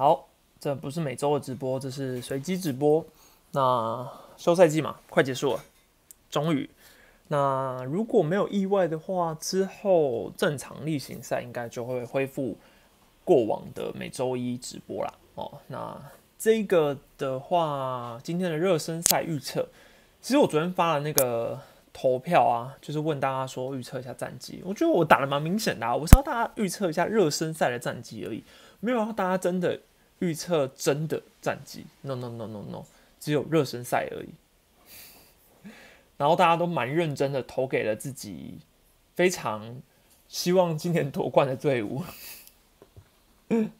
好，这不是每周的直播，这是随机直播。那休赛季嘛，快结束了，终于。那如果没有意外的话，之后正常例行赛应该就会恢复过往的每周一直播啦。哦，那这个的话，今天的热身赛预测，其实我昨天发了那个投票啊，就是问大家说预测一下战绩。我觉得我打的蛮明显的，啊我是要大家预测一下热身赛的战绩而已，没有让大家真的预测真的战绩。No No No No No，只有热身赛而已。然后大家都蛮认真的投给了自己非常希望今年夺冠的队伍。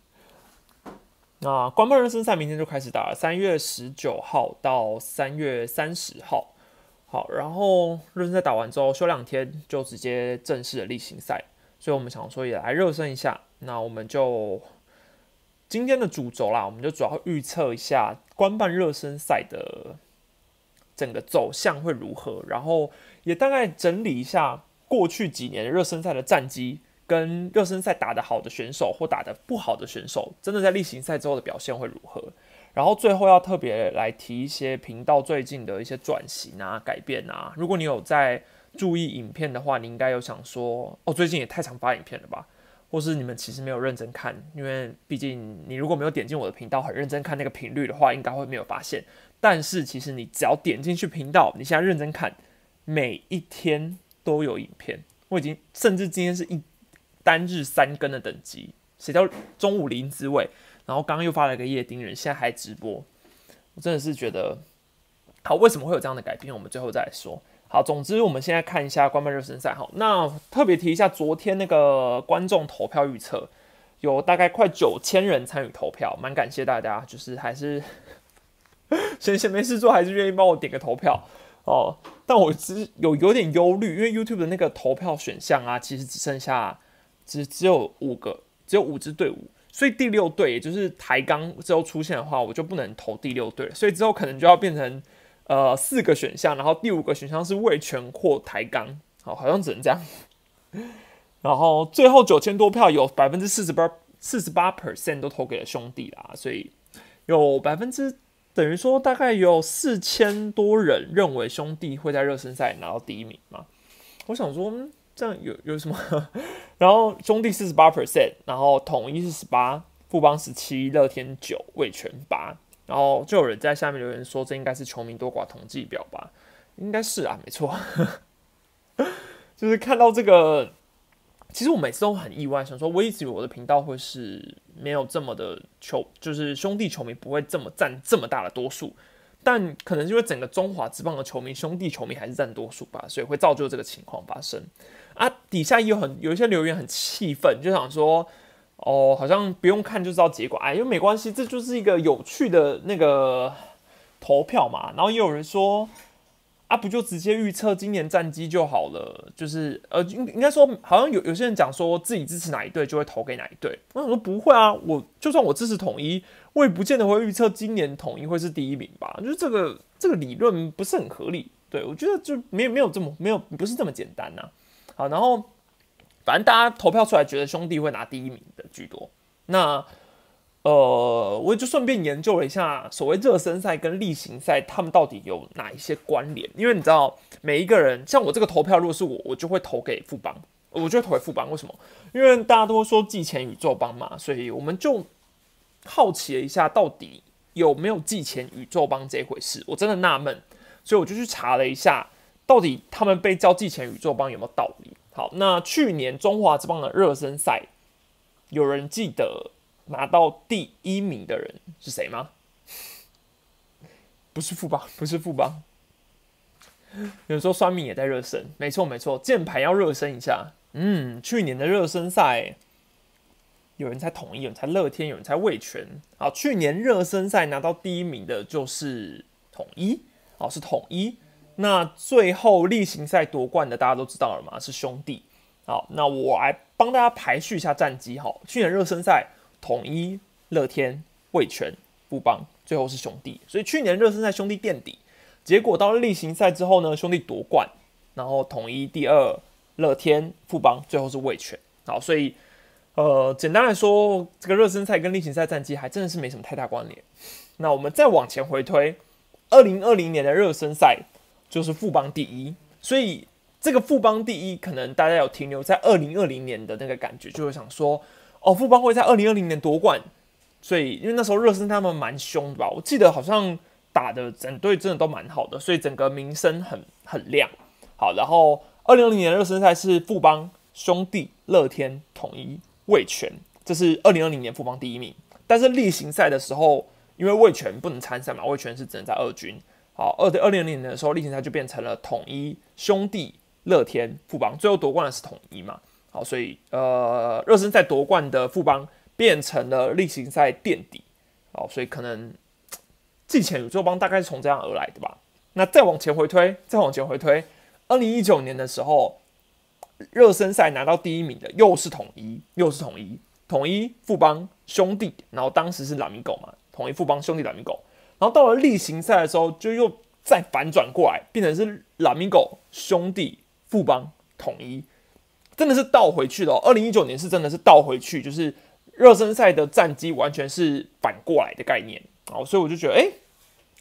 那官方热身赛明天就开始打了，三月十九号到三月三十号。好，然后热身赛打完之后休两天，就直接正式的例行赛。所以我们想说也来热身一下。那我们就今天的主轴啦，我们就主要预测一下官办热身赛的。整个走向会如何？然后也大概整理一下过去几年热身赛的战绩，跟热身赛打得好的选手或打得不好的选手，真的在例行赛之后的表现会如何？然后最后要特别来提一些频道最近的一些转型啊、改变啊。如果你有在注意影片的话，你应该有想说，哦，最近也太常发影片了吧？或是你们其实没有认真看，因为毕竟你如果没有点进我的频道，很认真看那个频率的话，应该会没有发现。但是其实你只要点进去频道，你现在认真看，每一天都有影片。我已经甚至今天是一单日三更的等级，谁叫中午零滋味？然后刚刚又发了一个夜丁人，现在还直播，我真的是觉得好。为什么会有这样的改变？我们最后再来说。好，总之我们现在看一下官方热身赛。好，那特别提一下，昨天那个观众投票预测，有大概快九千人参与投票，蛮感谢大家，就是还是。闲闲没事做，还是愿意帮我点个投票哦。但我只有有点忧虑，因为 YouTube 的那个投票选项啊，其实只剩下只只有五个，只有五支队伍，所以第六队也就是抬杠之后出现的话，我就不能投第六队了。所以之后可能就要变成呃四个选项，然后第五个选项是魏权或抬杠，好，好像只能这样。然后最后九千多票，有百分之四十八四十八 percent 都投给了兄弟啦，所以有百分之。等于说，大概有四千多人认为兄弟会在热身赛拿到第一名嘛？我想说，这样有有什么？然后兄弟四十八 percent，然后统一是十八，富邦十七，乐天九，味全八。然后就有人在下面留言说，这应该是球迷多寡统计表吧？应该是啊，没错。就是看到这个。其实我每次都很意外，想说我一直以为我的频道会是没有这么的球，就是兄弟球迷不会这么占这么大的多数，但可能因为整个中华职棒的球迷，兄弟球迷还是占多数吧，所以会造就这个情况发生。啊，底下也有很有一些留言很气愤，就想说，哦，好像不用看就知道结果，哎，又没关系，这就是一个有趣的那个投票嘛。然后也有人说。啊，不就直接预测今年战绩就好了？就是呃，应应该说，好像有有些人讲说自己支持哪一队就会投给哪一队。我说不会啊，我就算我支持统一，我也不见得会预测今年统一会是第一名吧？就是这个这个理论不是很合理。对我觉得就没有没有这么没有不是这么简单呐。好，然后反正大家投票出来觉得兄弟会拿第一名的居多。那。呃，我就顺便研究了一下所谓热身赛跟例行赛，他们到底有哪一些关联？因为你知道，每一个人像我这个投票，如果是我，我就会投给富邦，我就会投给富邦。为什么？因为大家都说季前宇宙帮嘛，所以我们就好奇了一下，到底有没有季前宇宙帮这回事？我真的纳闷，所以我就去查了一下，到底他们被叫季前宇宙帮有没有道理？好，那去年中华之邦的热身赛，有人记得？拿到第一名的人是谁吗？不是富邦，不是富邦。有时候酸民也在热身，没错没错，键盘要热身一下。嗯，去年的热身赛，有人猜统一，有人猜乐天，有人猜味全。好，去年热身赛拿到第一名的就是统一，哦，是统一。那最后例行赛夺冠的大家都知道了嘛？是兄弟。好，那我来帮大家排序一下战绩。好，去年热身赛。统一、乐天、味全、富邦，最后是兄弟。所以去年热身赛兄弟垫底，结果到了例行赛之后呢，兄弟夺冠，然后统一第二，乐天、富邦最后是味全。好，所以呃，简单来说，这个热身赛跟例行赛战绩还真的是没什么太大关联。那我们再往前回推，二零二零年的热身赛就是富邦第一，所以这个富邦第一可能大家有停留在二零二零年的那个感觉，就会想说，哦，富邦会在二零二零年夺冠。所以因为那时候热身他们蛮凶的吧，我记得好像打的整队真的都蛮好的，所以整个名声很很亮。好，然后二零二零年热身赛是富邦兄弟、乐天、统一。卫权，这是二零二零年富邦第一名。但是例行赛的时候，因为卫权不能参赛嘛，卫权是只能在二军。好，二二零二零年的时候，例行赛就变成了统一兄弟、乐天、富邦，最后夺冠的是统一嘛。好，所以呃，热身赛夺冠的富邦变成了例行赛垫底。好，所以可能季前宇宙邦大概是从这样而来的吧。那再往前回推，再往前回推，二零一九年的时候。热身赛拿到第一名的又是统一，又是统一，统一富邦兄弟，然后当时是拉米狗嘛，统一富邦兄弟拉米狗，然后到了例行赛的时候，就又再反转过来，变成是拉米狗兄弟富邦统一，真的是倒回去了。二零一九年是真的是倒回去，就是热身赛的战绩完全是反过来的概念啊，所以我就觉得，哎，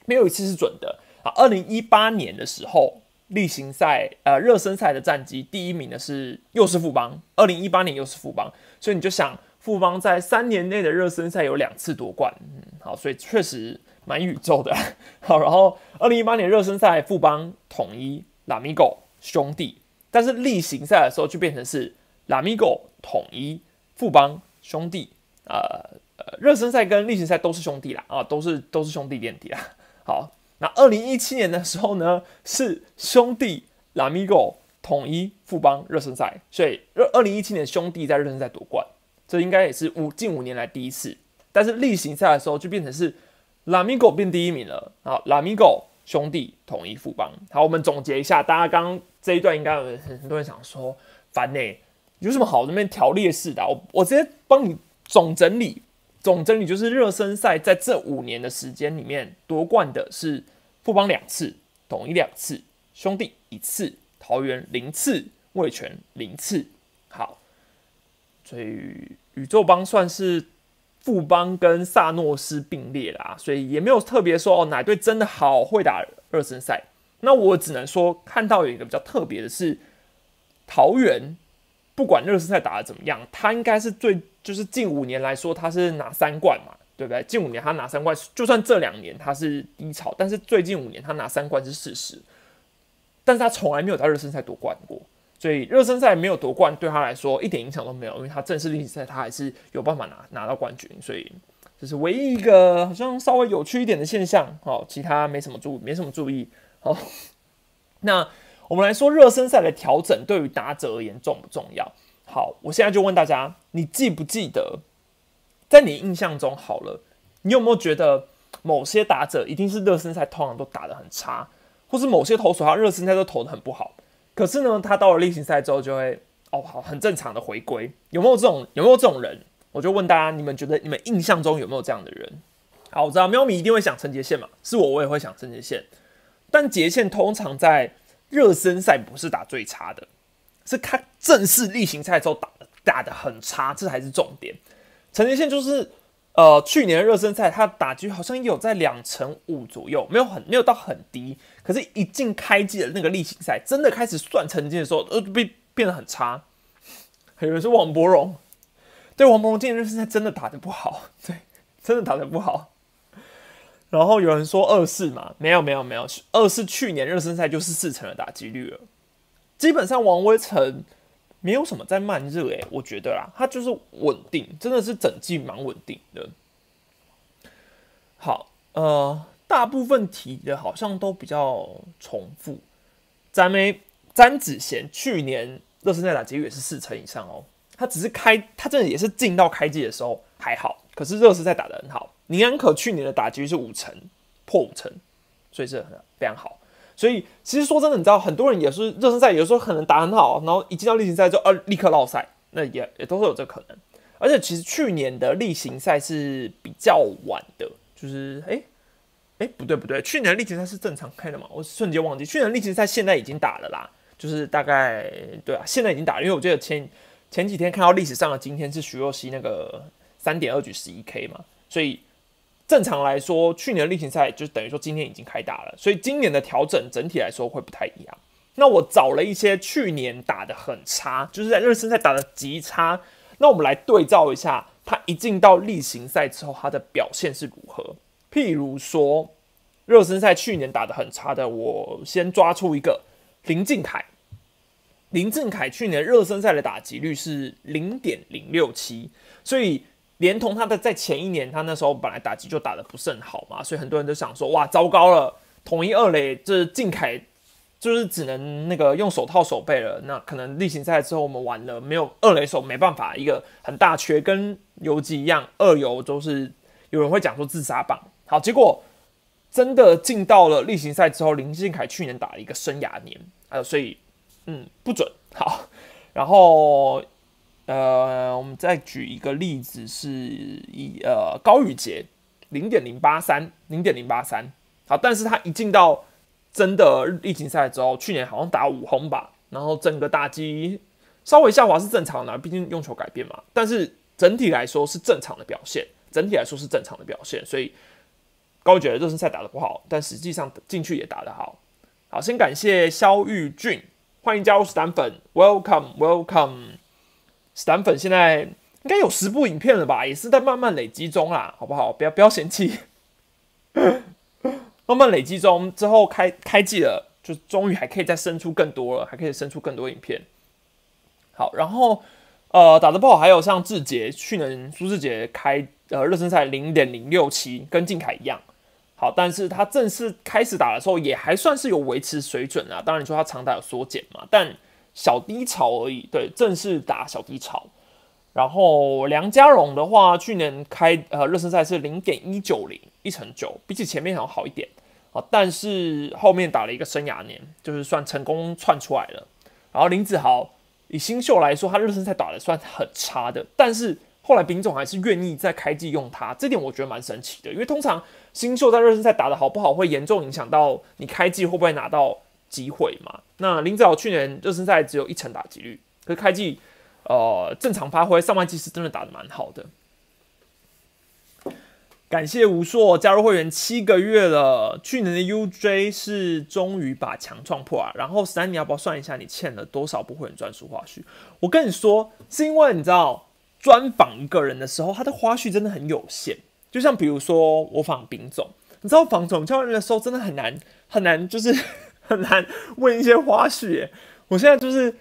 没有一次是准的啊。二零一八年的时候。例行赛，呃，热身赛的战绩第一名的是又是富邦，二零一八年又是富邦，所以你就想富邦在三年内的热身赛有两次夺冠，嗯，好，所以确实蛮宇宙的。好，然后二零一八年热身赛富邦统一拉米狗兄弟，但是例行赛的时候就变成是拉米狗统一富邦兄弟，呃呃，热身赛跟例行赛都是兄弟啦，啊，都是都是兄弟垫底啦。好。那二零一七年的时候呢，是兄弟拉米狗统一富邦热身赛，所以二二零一七年兄弟在热身赛夺冠，这应该也是五近五年来第一次。但是例行赛的时候就变成是拉米狗变第一名了啊！拉米狗兄弟统一富邦。好，我们总结一下，大家刚刚这一段应该有很多人想说，烦呢，有什么好那边条列式的？我我直接帮你总整理。总整理就是热身赛在这五年的时间里面夺冠的是富邦两次，统一两次，兄弟一次，桃园零次，味全零次。好，所以宇宙邦算是富邦跟萨诺斯并列啦，所以也没有特别说哦哪队真的好会打热身赛。那我只能说看到有一个比较特别的是桃园。不管热身赛打的怎么样，他应该是最就是近五年来说，他是拿三冠嘛，对不对？近五年他拿三冠，就算这两年他是低潮，但是最近五年他拿三冠是事实。但是他从来没有在热身赛夺冠过，所以热身赛没有夺冠对他来说一点影响都没有，因为他正式例行赛他还是有办法拿拿到冠军，所以这是唯一一个好像稍微有趣一点的现象。好，其他没什么注没什么注意。好，那。我们来说热身赛的调整对于打者而言重不重要？好，我现在就问大家，你记不记得，在你印象中，好了，你有没有觉得某些打者一定是热身赛通常都打得很差，或是某些投手他热身赛都投得很不好，可是呢，他到了例行赛之后就会哦好很正常的回归？有没有这种有没有这种人？我就问大家，你们觉得你们印象中有没有这样的人？好，我知道喵咪一定会想陈杰宪嘛，是我我也会想陈杰宪，但杰宪通常在热身赛不是打最差的，是他正式例行赛之后打打的很差，这才是重点。陈杰宪就是呃，去年热身赛他打击好像有在两成五左右，没有很没有到很低，可是，一进开季的那个例行赛，真的开始算成绩的时候，呃，变变得很差。还有人说王博荣，对王博荣今年热身赛真的打的不好，对，真的打的不好。然后有人说二四嘛，没有没有没有，二四去年热身赛就是四成的打击率了。基本上王威成没有什么在慢热诶，我觉得啦，他就是稳定，真的是整季蛮稳定的。好，呃，大部分题的好像都比较重复。詹梅詹子贤去年热身赛打击率也是四成以上哦，他只是开，他真的也是进到开季的时候还好，可是热身赛打得很好。宁安可去年的打击是五成，破五成，所以是很非常好。所以其实说真的，你知道很多人也是热身赛有时候可能打很好，然后一进到例行赛就呃立刻落赛，那也也都是有这可能。而且其实去年的例行赛是比较晚的，就是哎哎不对不对，去年的例行赛是正常开的嘛？我瞬间忘记，去年例行赛现在已经打了啦，就是大概对啊，现在已经打，因为我记得前前几天看到历史上的今天是徐若曦那个三点二局十一 K 嘛，所以正常来说，去年的例行赛就等于说今天已经开打了，所以今年的调整整体来说会不太一样。那我找了一些去年打的很差，就是在热身赛打的极差，那我们来对照一下，他一进到例行赛之后，他的表现是如何？譬如说。热身赛去年打的很差的，我先抓出一个林敬凯。林敬凯去年热身赛的打击率是零点零六七，所以连同他的在前一年，他那时候本来打击就打的不是很好嘛，所以很多人都想说，哇，糟糕了，统一二垒这敬凯就是只能那个用手套手背了，那可能例行赛之后我们完了，没有二垒手没办法，一个很大缺，跟游击一样，二游都是有人会讲说自杀棒。好，结果。真的进到了例行赛之后，林敬凯去年打了一个生涯年，呃，所以嗯不准好。然后呃，我们再举一个例子，是以呃高宇杰零点零八三，零点零八三，好，但是他一进到真的例行赛之后，去年好像打五轰吧，然后整个打击稍微下滑是正常的，毕竟用球改变嘛，但是整体来说是正常的表现，整体来说是正常的表现，所以。高觉得热身赛打的不好，但实际上进去也打得好。好，先感谢肖玉俊，欢迎加入史丹粉，Welcome Welcome。史丹粉现在应该有十部影片了吧，也是在慢慢累积中啦，好不好？不要不要嫌弃，慢慢累积中，之后开开季了，就终于还可以再生出更多了，还可以生出更多影片。好，然后呃打的不好，还有像志杰，去年苏志杰开。呃，热身赛零点零六七，跟靖凯一样好，但是他正式开始打的时候，也还算是有维持水准啊。当然你说他长打有缩减嘛，但小低潮而已。对，正式打小低潮。然后梁家荣的话，去年开呃热身赛是零点一九零，一成九，比起前面好像好一点啊。但是后面打了一个生涯年，就是算成功窜出来了。然后林子豪以新秀来说，他热身赛打的算很差的，但是。后来丙总还是愿意在开季用他，这点我觉得蛮神奇的。因为通常新秀在热身赛打的好不好，会严重影响到你开季会不会拿到机会嘛。那林子豪去年热身赛只有一成打击率，可是开季呃正常发挥，上半季是真的打的蛮好的。感谢吴硕加入会员七个月了，去年的 UJ 是终于把墙撞破啊。然后三，你要不要算一下你欠了多少部会员专属花絮？我跟你说，是因为你知道。专访一个人的时候，他的花絮真的很有限。就像比如说我访丙总，你知道访总教练的时候真的很难很难，就是很难问一些花絮。我现在就是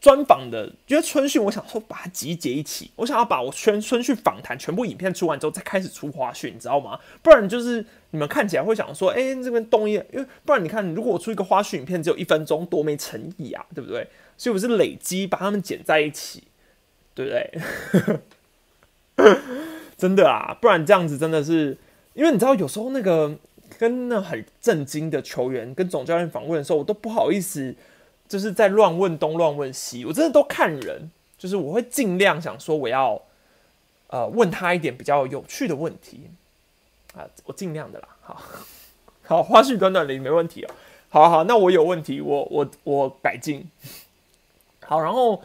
专访的，因为春训，我想说把它集结一起，我想要把我全春训访谈全部影片出完之后，再开始出花絮，你知道吗？不然就是你们看起来会想说，哎，这边动一，因为不然你看，如果我出一个花絮影片只有一分钟，多没诚意啊，对不对？所以我是累积把它们剪在一起。对不对？真的啊，不然这样子真的是，因为你知道，有时候那个跟那很震惊的球员跟总教练访问的时候，我都不好意思，就是在乱问东乱问西，我真的都看人，就是我会尽量想说我要呃问他一点比较有趣的问题啊，我尽量的啦。好，好，花絮短短的没问题哦。好好，那我有问题，我我我改进。好，然后。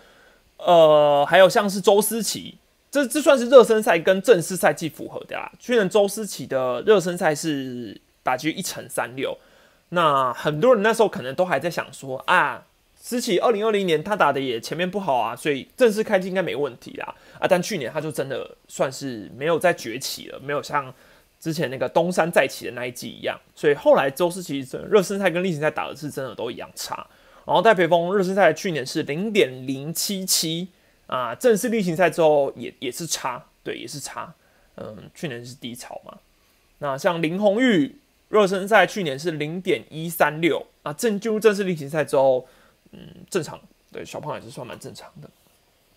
呃，还有像是周思齐，这这算是热身赛跟正式赛季符合的啦。去年周思齐的热身赛是打击一成三六，那很多人那时候可能都还在想说啊，思琪二零二零年他打的也前面不好啊，所以正式开机应该没问题啦啊。但去年他就真的算是没有再崛起了，没有像之前那个东山再起的那一季一样，所以后来周思琪热身赛跟例行赛打的是真的都一样差。然后戴培峰热身赛去年是零点零七七啊，正式例行赛之后也也是差，对，也是差。嗯，去年是低潮嘛。那像林红玉热身赛去年是零点一三六啊，正进入正式例行赛之后，嗯，正常，对，小胖也是算蛮正常的。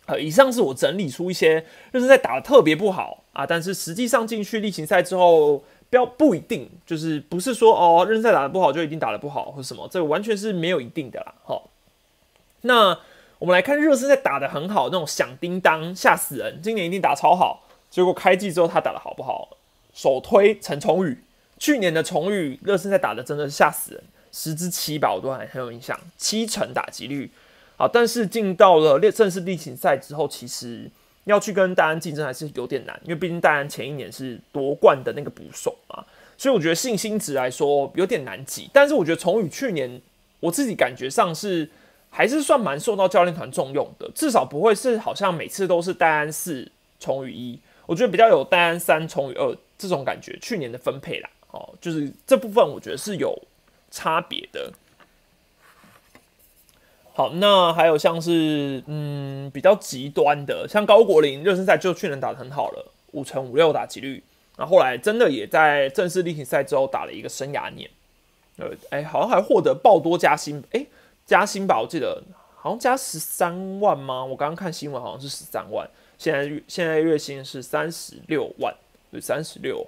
呃，以上是我整理出一些热身赛打的特别不好啊，但是实际上进去例行赛之后。标不一定，就是不是说哦，热身赛打的不好就一定打的不好或什么，这个完全是没有一定的啦。好，那我们来看热身赛打的很好那种响叮当吓死人，今年一定打超好。结果开季之后他打的好不好？首推陈崇宇，去年的崇宇热身赛打的真的是吓死人，十之七吧，我都还很有印象，七成打击率。好，但是进到了列正式例行赛之后，其实要去跟戴安竞争还是有点难，因为毕竟戴安前一年是夺冠的那个捕手嘛，所以我觉得信心值来说有点难挤。但是我觉得崇宇去年我自己感觉上是还是算蛮受到教练团重用的，至少不会是好像每次都是戴安四崇宇一，我觉得比较有戴安三崇宇二这种感觉。去年的分配啦，哦，就是这部分我觉得是有差别的。好，那还有像是嗯比较极端的，像高国林热身赛就去年打的很好了，五成五六打击率，然后来真的也在正式例行赛之后打了一个生涯年，呃，哎，好像还获得爆多加薪，哎，加薪吧，我记得好像加十三万吗？我刚刚看新闻好像是十三万，现在现在月薪是三十六万，对，三十六，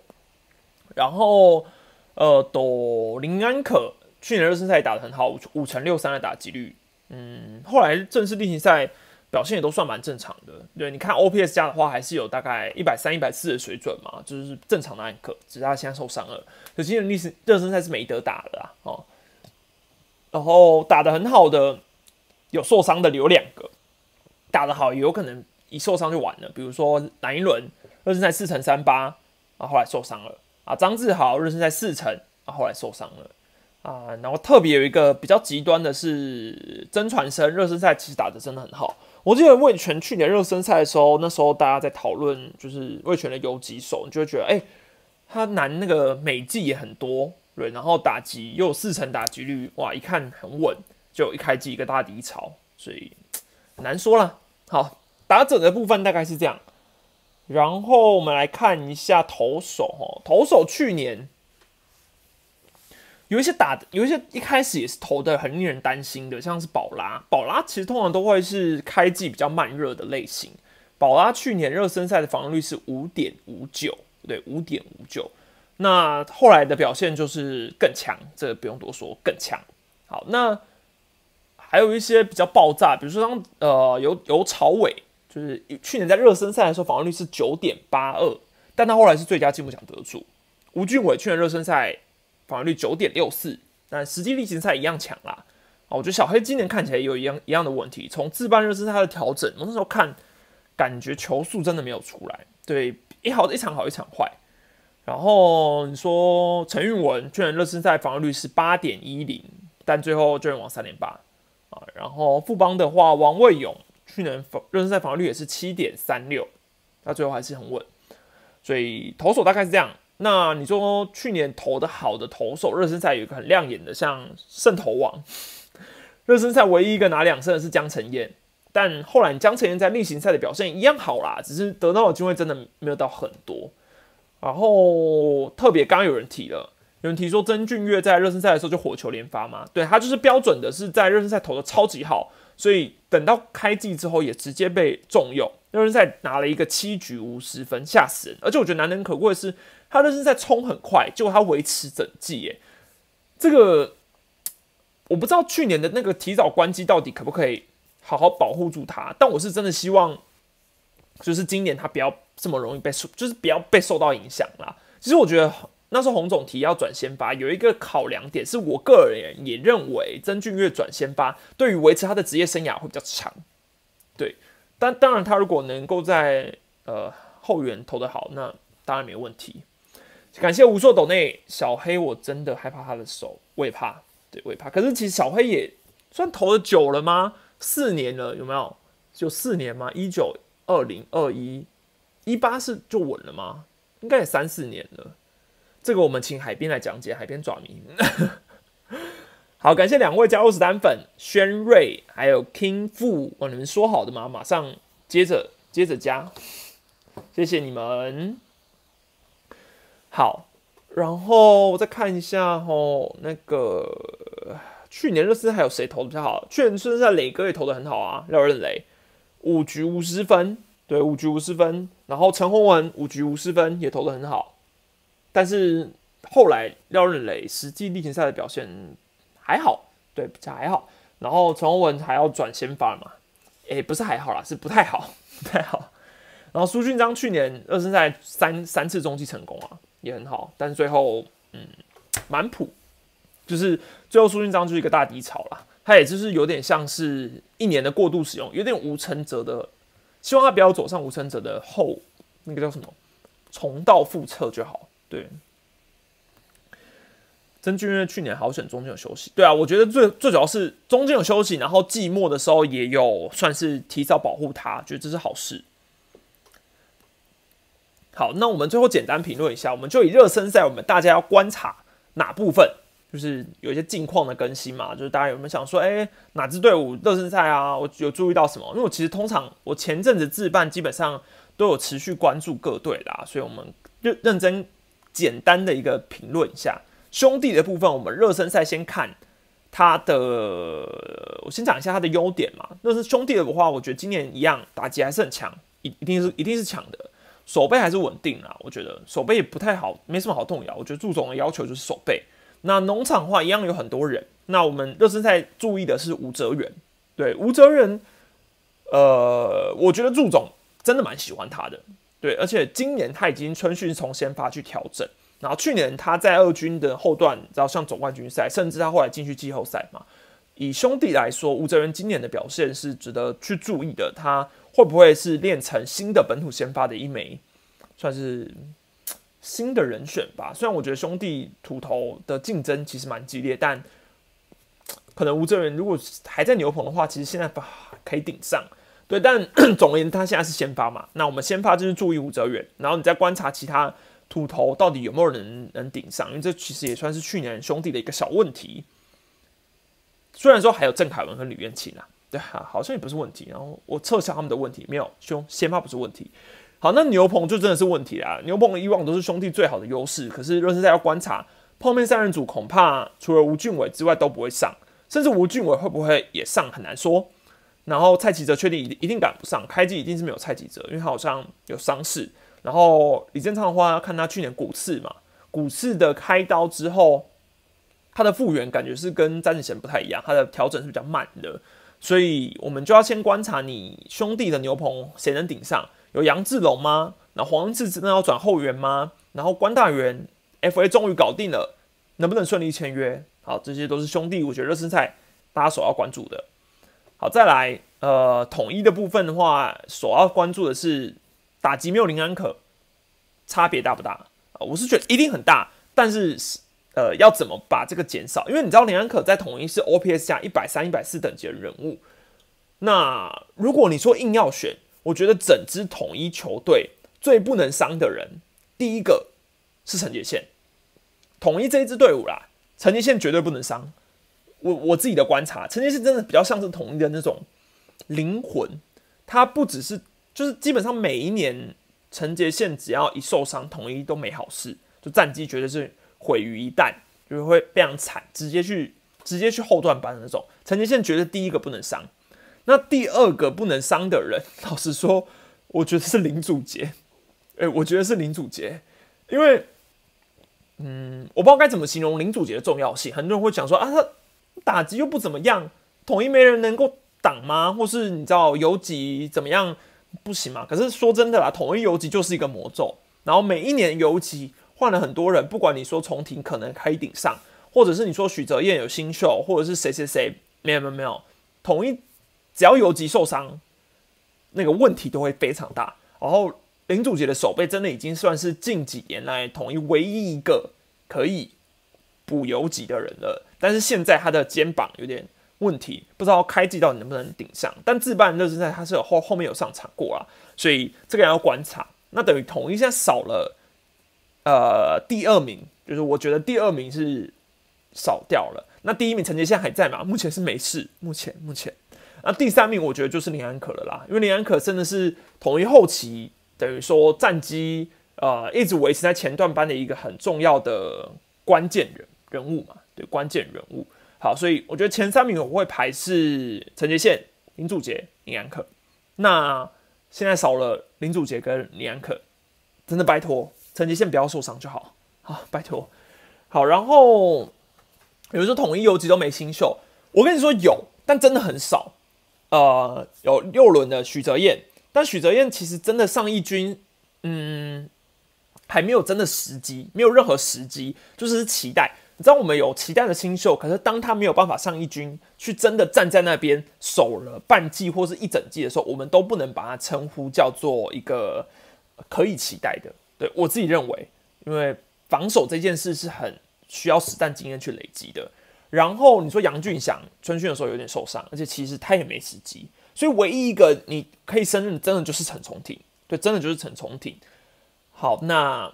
然后呃，斗林安可去年热身赛打的很好，五五成六三的打击率。嗯，后来正式例行赛表现也都算蛮正常的。对，你看 OPS 加的话，还是有大概一百三、一百四的水准嘛，就是正常的安可。只是他现在受伤了，可今年历史热身赛是没得打的啊。哦，然后打的很好的有受伤的有两个，打的好也有可能一受伤就完了。比如说蓝一轮热身赛四乘三八，啊后来受伤了啊。张志豪热身赛四成，啊后来受伤了。啊，然后特别有一个比较极端的是曾传生热身赛其实打的真的很好。我记得魏权去年热身赛的时候，那时候大家在讨论就是魏权的游击手，你就会觉得哎，他拿那个美技也很多，对，然后打击又有四成打击率，哇，一看很稳，就一开机一个大低潮，所以 难说了。好，打者的部分大概是这样，然后我们来看一下投手哦，投手去年。有一些打的，有一些一开始也是投的很令人担心的，像是宝拉。宝拉其实通常都会是开季比较慢热的类型。宝拉去年热身赛的防御率是五点五九，对，五点五九。那后来的表现就是更强，这个不用多说，更强。好，那还有一些比较爆炸，比如说像呃，有有朝伟，就是去年在热身赛的时候防御率是九点八二，但他后来是最佳进步奖得主。吴俊伟去年热身赛。防御率九点六四，但实际例行赛一样强啦。啊，我觉得小黑今年看起来有一样一样的问题。从自办热身赛的调整，我那时候看，感觉球速真的没有出来。对，一好一场好一场坏。然后你说陈运文去年热身赛防御率是八点一零，但最后就往三点八啊。然后富邦的话，王卫勇去年热身赛防御率也是七点三六，那最后还是很稳。所以投手大概是这样。那你说去年投的好的投手，热身赛有一个很亮眼的，像胜投王，热身赛唯一一个拿两胜的是江承彦，但后来江承彦在例行赛的表现一样好啦，只是得到的机会真的没有到很多。然后特别刚刚有人提了，有人提说曾俊岳在热身赛的时候就火球连发嘛，对他就是标准的是在热身赛投的超级好，所以等到开季之后也直接被重用，热身赛拿了一个七局无失分，吓死人。而且我觉得难能可贵的是。他就是在冲很快，结果他维持整季，耶。这个我不知道去年的那个提早关机到底可不可以好好保护住他，但我是真的希望，就是今年他不要这么容易被受，就是不要被受到影响啦。其实我觉得那时候洪总提要转先发，有一个考量点是我个人也认为曾俊岳转先发对于维持他的职业生涯会比较长，对，但当然他如果能够在呃后援投的好，那当然没问题。感谢无数斗内小黑，我真的害怕他的手，我也怕，对，我也怕。可是其实小黑也算投的久了吗？四年了，有没有？就四年吗？一九、二零、二一、一八是就稳了吗？应该也三四年了。这个我们请海边来讲解，海边爪迷。好，感谢两位加入史丹粉，轩瑞还有 King 富，哦，你们说好的吗？马上接着接着加，谢谢你们。好，然后我再看一下吼，那个去年热身还有谁投的比较好？去年热身赛磊哥也投的很好啊，廖任磊五局五十分，对，五局五十分。然后陈宏文五局五十分也投的很好，但是后来廖任磊实际例行赛的表现还好，对，比较还好。然后陈宏文还要转先发嘛？诶，不是还好啦，是不太好，不太好。然后苏俊章去年热身赛三三次中继成功啊。也很好，但是最后，嗯，蛮普，就是最后苏俊章就是一个大低潮啦。他也就是有点像是一年的过度使用，有点吴承泽的，希望他不要走上吴承泽的后那个叫什么重蹈覆辙就好。对，曾俊岳去年好选中间有休息，对啊，我觉得最最主要是中间有休息，然后季末的时候也有算是提早保护他，觉得这是好事。好，那我们最后简单评论一下，我们就以热身赛，我们大家要观察哪部分？就是有一些近况的更新嘛，就是大家有没有想说，哎，哪支队伍热身赛啊？我有注意到什么？因为我其实通常我前阵子自办，基本上都有持续关注各队啦，所以我们认认真简单的一个评论一下兄弟的部分。我们热身赛先看他的，我先讲一下他的优点嘛。那是兄弟的话，我觉得今年一样打击还是很强，一一定是一定是强的，手背还是稳定啊。我觉得手背也不太好，没什么好动摇。我觉得祝总的要求就是手背。那农场话一样有很多人。那我们热身赛注意的是吴哲源，对吴哲源，呃，我觉得祝总真的蛮喜欢他的，对，而且今年他已经春训从先发去调整，然后去年他在二军的后段，然后像总冠军赛，甚至他后来进去季后赛嘛。以兄弟来说，吴哲源今年的表现是值得去注意的，他会不会是练成新的本土先发的一枚，算是。新的人选吧，虽然我觉得兄弟土头的竞争其实蛮激烈，但可能吴哲源如果还在牛棚的话，其实现在吧可以顶上。对，但 总而言之，他现在是先发嘛。那我们先发就是注意吴哲远，然后你再观察其他土头到底有没有人能顶上，因为这其实也算是去年兄弟的一个小问题。虽然说还有郑凯文和吕彦青啊，对啊，好像也不是问题。然后我撤销他们的问题，没有兄先发不是问题。好，那牛棚就真的是问题啦。牛棚以往都是兄弟最好的优势，可是热身赛要观察，碰面三人组恐怕除了吴俊伟之外都不会上，甚至吴俊伟会不会也上很难说。然后蔡启哲确定一一定赶不上，开机一定是没有蔡启哲，因为他好像有伤势。然后李正昌的话，看他去年骨刺嘛，骨刺的开刀之后，他的复原感觉是跟詹子贤不太一样，他的调整是比较慢的，所以我们就要先观察你兄弟的牛棚谁能顶上。有杨志龙吗？那黄志真的要转后援吗？然后关大元 F A 终于搞定了，能不能顺利签约？好，这些都是兄弟，我觉得热身赛大家所要关注的。好，再来，呃，统一的部分的话，所要关注的是打击没有林安可，差别大不大啊？我是觉得一定很大，但是呃，要怎么把这个减少？因为你知道林安可在统一是 O P S 加一百三、一百四等级的人物，那如果你说硬要选，我觉得整支统一球队最不能伤的人，第一个是陈杰宪。统一这一支队伍啦，陈杰宪绝对不能伤。我我自己的观察，陈杰是真的比较像是统一的那种灵魂。他不只是，就是基本上每一年陈杰宪只要一受伤，统一都没好事，就战绩绝对是毁于一旦，就是会非常惨，直接去直接去后段班的那种。陈杰宪绝对第一个不能伤。那第二个不能伤的人，老实说，我觉得是林祖杰。哎，我觉得是林祖杰，因为，嗯，我不知道该怎么形容林祖杰的重要性。很多人会讲说啊，他打击又不怎么样，统一没人能够挡吗？或是你知道游击怎么样不行吗？可是说真的啦，统一游击就是一个魔咒。然后每一年游击换了很多人，不管你说重庭可能可以顶上，或者是你说许哲彦有新秀，或者是谁谁谁，没有没有没有，统一。只要游击受伤，那个问题都会非常大。然后林祖杰的手背真的已经算是近几年来统一唯一一个可以补游击的人了。但是现在他的肩膀有点问题，不知道开季到底能不能顶上。但自办热身赛他是有后后面有上场过啊，所以这个人要观察。那等于统一现在少了呃第二名，就是我觉得第二名是少掉了。那第一名陈杰现在还在吗？目前是没事，目前目前。那第三名我觉得就是林安可了啦，因为林安可真的是统一后期等于说战绩呃一直维持在前段班的一个很重要的关键人人物嘛，对关键人物。好，所以我觉得前三名我会排是陈杰宪、林祖杰、林安可。那现在少了林祖杰跟林安可，真的拜托陈杰宪不要受伤就好，好拜托。好，然后有人说统一游击都没新秀，我跟你说有，但真的很少。呃，有六轮的许哲彦，但许哲彦其实真的上一军，嗯，还没有真的时机，没有任何时机，就是期待。你知道我们有期待的新秀，可是当他没有办法上一军，去真的站在那边守了半季或是一整季的时候，我们都不能把它称呼叫做一个可以期待的。对我自己认为，因为防守这件事是很需要实战经验去累积的。然后你说杨俊祥春训的时候有点受伤，而且其实他也没时机，所以唯一一个你可以胜任，真的就是陈崇廷。对，真的就是陈崇廷。好，那。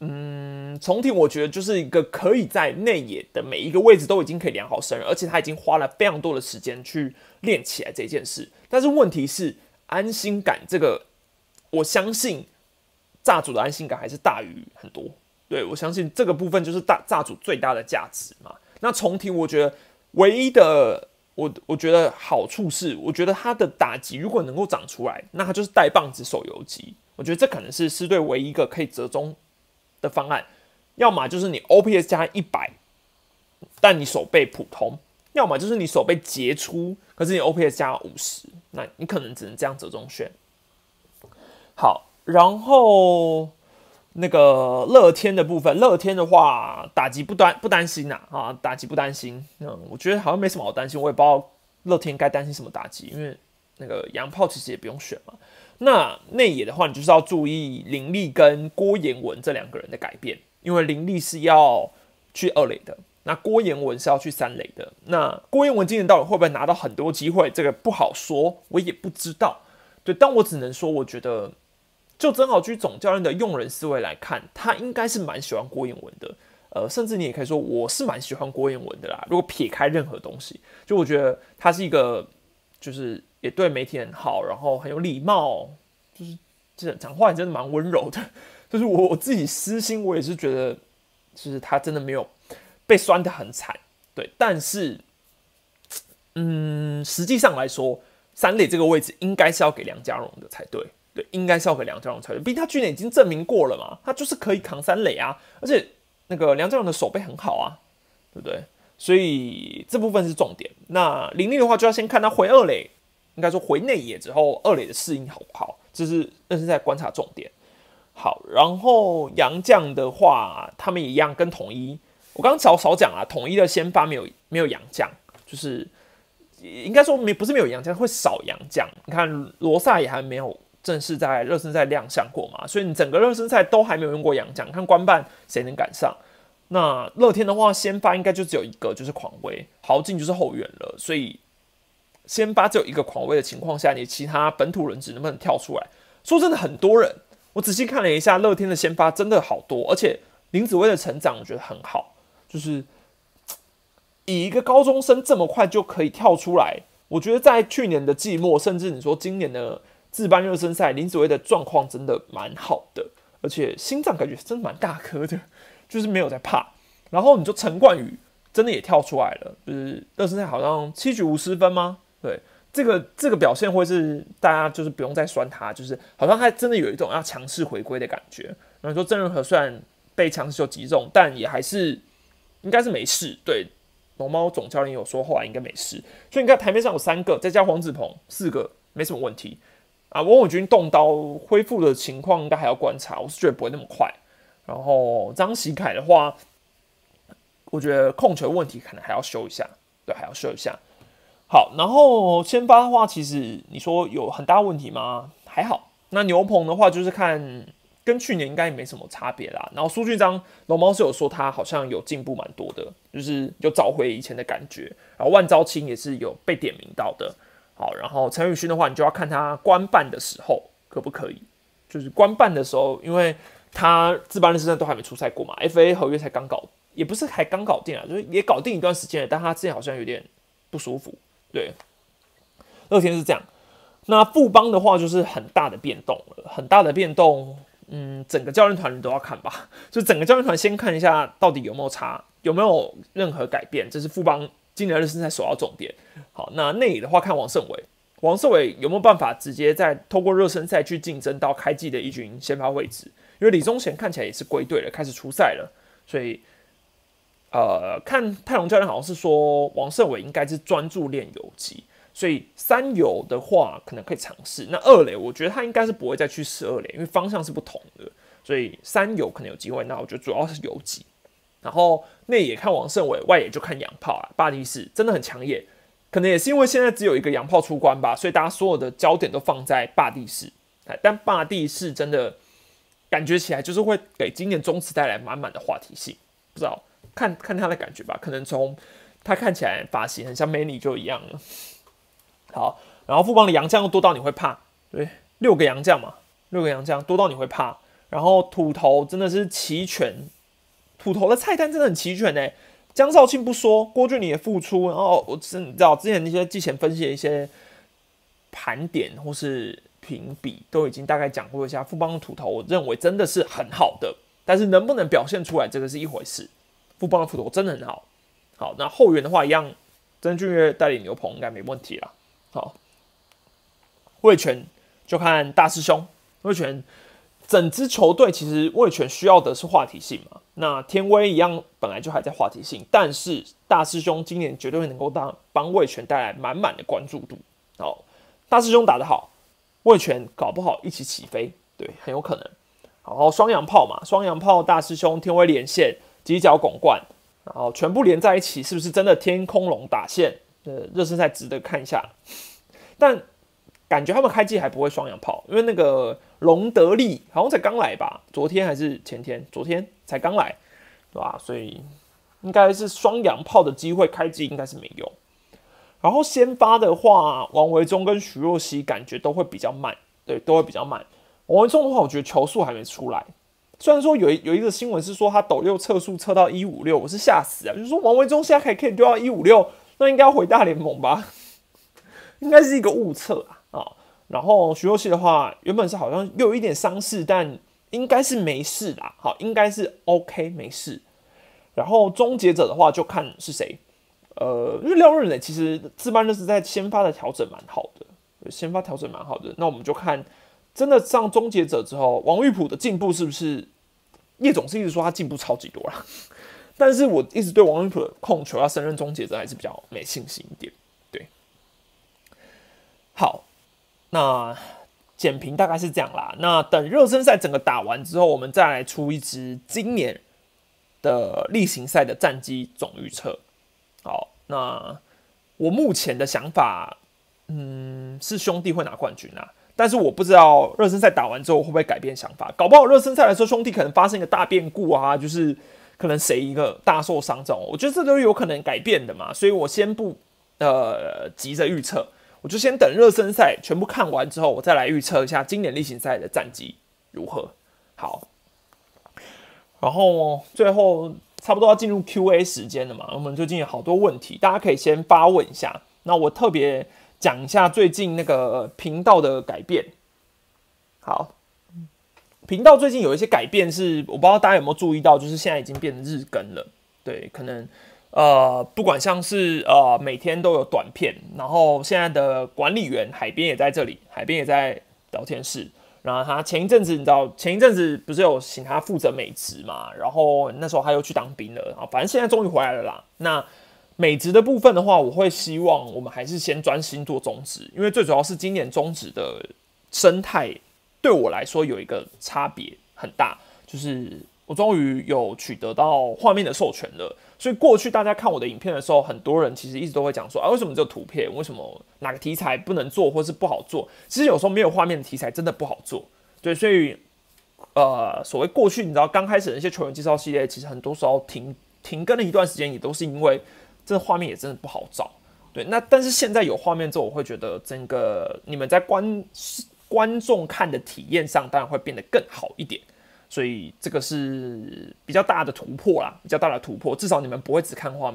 嗯，重庭我觉得就是一个可以在内野的每一个位置都已经可以良好胜任，而且他已经花了非常多的时间去练起来这件事。但是问题是安心感这个，我相信炸主的安心感还是大于很多。对我相信这个部分就是大炸主最大的价值嘛。那重庭我觉得唯一的我我觉得好处是，我觉得他的打击如果能够长出来，那他就是带棒子手游击。我觉得这可能是狮队唯一一个可以折中。的方案，要么就是你 OPS 加一百，但你手背普通；要么就是你手背杰出，可是你 OPS 加五十，那你可能只能这样折中选。好，然后那个乐天的部分，乐天的话打击不担不担心呐啊，打击不担心。嗯，我觉得好像没什么好担心，我也不知道乐天该担心什么打击，因为那个洋炮其实也不用选嘛。那内野的话，你就是要注意林立跟郭彦文这两个人的改变，因为林立是要去二垒的，那郭彦文是要去三垒的。那郭彦文今年到底会不会拿到很多机会？这个不好说，我也不知道。对，但我只能说，我觉得就曾好居总教练的用人思维来看，他应该是蛮喜欢郭彦文的。呃，甚至你也可以说，我是蛮喜欢郭彦文的啦。如果撇开任何东西，就我觉得他是一个，就是。也对媒体很好，然后很有礼貌，就是这讲话也真的蛮温柔的。就是我我自己私心，我也是觉得，就是他真的没有被酸的很惨，对。但是，嗯，实际上来说，三垒这个位置应该是要给梁家荣的才对，对，应该是要给梁家荣才对。毕竟他去年已经证明过了嘛，他就是可以扛三垒啊，而且那个梁家荣的手背很好啊，对不对？所以这部分是重点。那林立的话，就要先看他回二垒。应该说回内野之后，二垒的适应好不好，这是那是在观察重点。好，然后杨将的话，他们一样跟统一。我刚刚少少讲啊，统一的先发没有没有杨将，就是应该说没不是没有杨将，会少杨将。你看罗萨也还没有正式在热身赛亮相过嘛，所以你整个热身赛都还没有用过杨将。看官办谁能赶上？那乐天的话，先发应该就只有一个，就是狂威，豪进就是后援了，所以。先发只有一个狂威的情况下，你其他本土人只能不能跳出来？说真的，很多人，我仔细看了一下，乐天的先发真的好多，而且林子威的成长我觉得很好，就是以一个高中生这么快就可以跳出来，我觉得在去年的季末，甚至你说今年的自班热身赛，林子威的状况真的蛮好的，而且心脏感觉真的蛮大颗的，就是没有在怕。然后你说陈冠宇真的也跳出来了，就是热身赛好像七局无失分吗？对这个这个表现，会是大家就是不用再酸他，就是好像他真的有一种要强势回归的感觉。然后说郑仁和虽然被强势球击中，但也还是应该是没事。对龙猫总教练有说后来应该没事，所以你看台面上有三个，再加黄子鹏四个，没什么问题啊。王伟军动刀恢复的情况应该还要观察，我是觉得不会那么快。然后张喜凯的话，我觉得控球问题可能还要修一下，对，还要修一下。好，然后先发的话，其实你说有很大问题吗？还好。那牛棚的话，就是看跟去年应该也没什么差别啦。然后苏俊章龙猫是有说他好像有进步蛮多的，就是有找回以前的感觉。然后万昭清也是有被点名到的。好，然后陈宇勋的话，你就要看他官办的时候可不可以。就是官办的时候，因为他自班的身上都还没出赛过嘛，FA 合约才刚搞，也不是还刚搞定啊，就是也搞定一段时间了，但他之前好像有点不舒服。对，乐天是这样。那富邦的话就是很大的变动了，很大的变动。嗯，整个教练团你都要看吧，就整个教练团先看一下到底有没有差，有没有任何改变，这是富邦今年热身赛首要重点。好，那内野的话看王胜伟，王胜伟有没有办法直接在透过热身赛去竞争到开季的一军先发位置？因为李宗贤看起来也是归队了，开始出赛了，所以。呃，看泰隆教练好像是说王胜伟应该是专注练游击，所以三游的话可能可以尝试。那二垒我觉得他应该是不会再去试二垒，因为方向是不同的，所以三游可能有机会。那我觉得主要是游击。然后内野看王胜伟，外野就看洋炮啊，巴蒂士真的很抢眼。可能也是因为现在只有一个洋炮出关吧，所以大家所有的焦点都放在霸地士。但霸地士真的感觉起来就是会给今年中职带来满满的话题性，不知道看看他的感觉吧？可能从他看起来发型很像 Many 就一样了。好，然后副帮的洋将多到你会怕，对，六个洋将嘛，六个洋将多到你会怕。然后土头真的是齐全，土头的菜单真的很齐全呢。江少庆不说，郭俊麟也付出，然后我真你知道之前那些季前分析的一些盘点或是评比都已经大概讲过一下，富邦的土头我认为真的是很好的，但是能不能表现出来这个是一回事。富邦的土头真的很好，好那后援的话一样，曾俊岳带领牛棚应该没问题了。好，魏权就看大师兄魏权。整支球队其实魏权需要的是话题性嘛？那天威一样本来就还在话题性，但是大师兄今年绝对会能够当帮魏权带来满满的关注度。好，大师兄打得好，魏权搞不好一起起飞，对，很有可能。然后双阳炮嘛，双阳炮大师兄天威连线，犄角拱冠，然后全部连在一起，是不是真的天空龙打线？呃，热身赛值得看一下，但感觉他们开季还不会双阳炮，因为那个。隆德利好像才刚来吧，昨天还是前天？昨天才刚来，对吧？所以应该是双阳炮的机会，开机应该是没有。然后先发的话，王维忠跟徐若曦感觉都会比较慢，对，都会比较慢。王维忠的话，我觉得球速还没出来。虽然说有有一个新闻是说他抖六测速测到一五六，我是吓死啊！就是说王维忠现在还可以丢到一五六，那应该要回大联盟吧？应该是一个误测啊。然后徐若曦的话，原本是好像又有一点伤势，但应该是没事啦。好，应该是 OK 没事。然后终结者的话，就看是谁。呃，因为廖润磊其实自班就是在先发的调整蛮好的，先发调整蛮好的。那我们就看真的上终结者之后，王玉普的进步是不是？叶总是一直说他进步超级多啦，但是我一直对王玉普的控球要胜任终结者还是比较没信心一点。对，好。那简评大概是这样啦。那等热身赛整个打完之后，我们再来出一支今年的例行赛的战绩总预测。好，那我目前的想法，嗯，是兄弟会拿冠军啊。但是我不知道热身赛打完之后会不会改变想法。搞不好热身赛来说，兄弟可能发生一个大变故啊，就是可能谁一个大受伤这种，我觉得这都是有可能改变的嘛。所以我先不呃急着预测。我就先等热身赛全部看完之后，我再来预测一下今年例行赛的战绩如何。好，然后最后差不多要进入 Q&A 时间了嘛？我们最近有好多问题，大家可以先发问一下。那我特别讲一下最近那个频道的改变。好，频道最近有一些改变，是我不知道大家有没有注意到，就是现在已经变成日更了。对，可能。呃，不管像是呃每天都有短片，然后现在的管理员海边也在这里，海边也在聊天室。然后他前一阵子你知道，前一阵子不是有请他负责美职嘛？然后那时候他又去当兵了啊。反正现在终于回来了啦。那美职的部分的话，我会希望我们还是先专心做中职，因为最主要是今年中职的生态对我来说有一个差别很大，就是我终于有取得到画面的授权了。所以过去大家看我的影片的时候，很多人其实一直都会讲说啊，为什么只有图片？为什么哪个题材不能做，或是不好做？其实有时候没有画面的题材真的不好做。对，所以呃，所谓过去你知道刚开始的一些球员介绍系列，其实很多时候停停更了一段时间，也都是因为这画面也真的不好找。对，那但是现在有画面之后，我会觉得整个你们在观观众看的体验上，当然会变得更好一点。所以这个是比较大的突破啦，比较大的突破，至少你们不会只看画，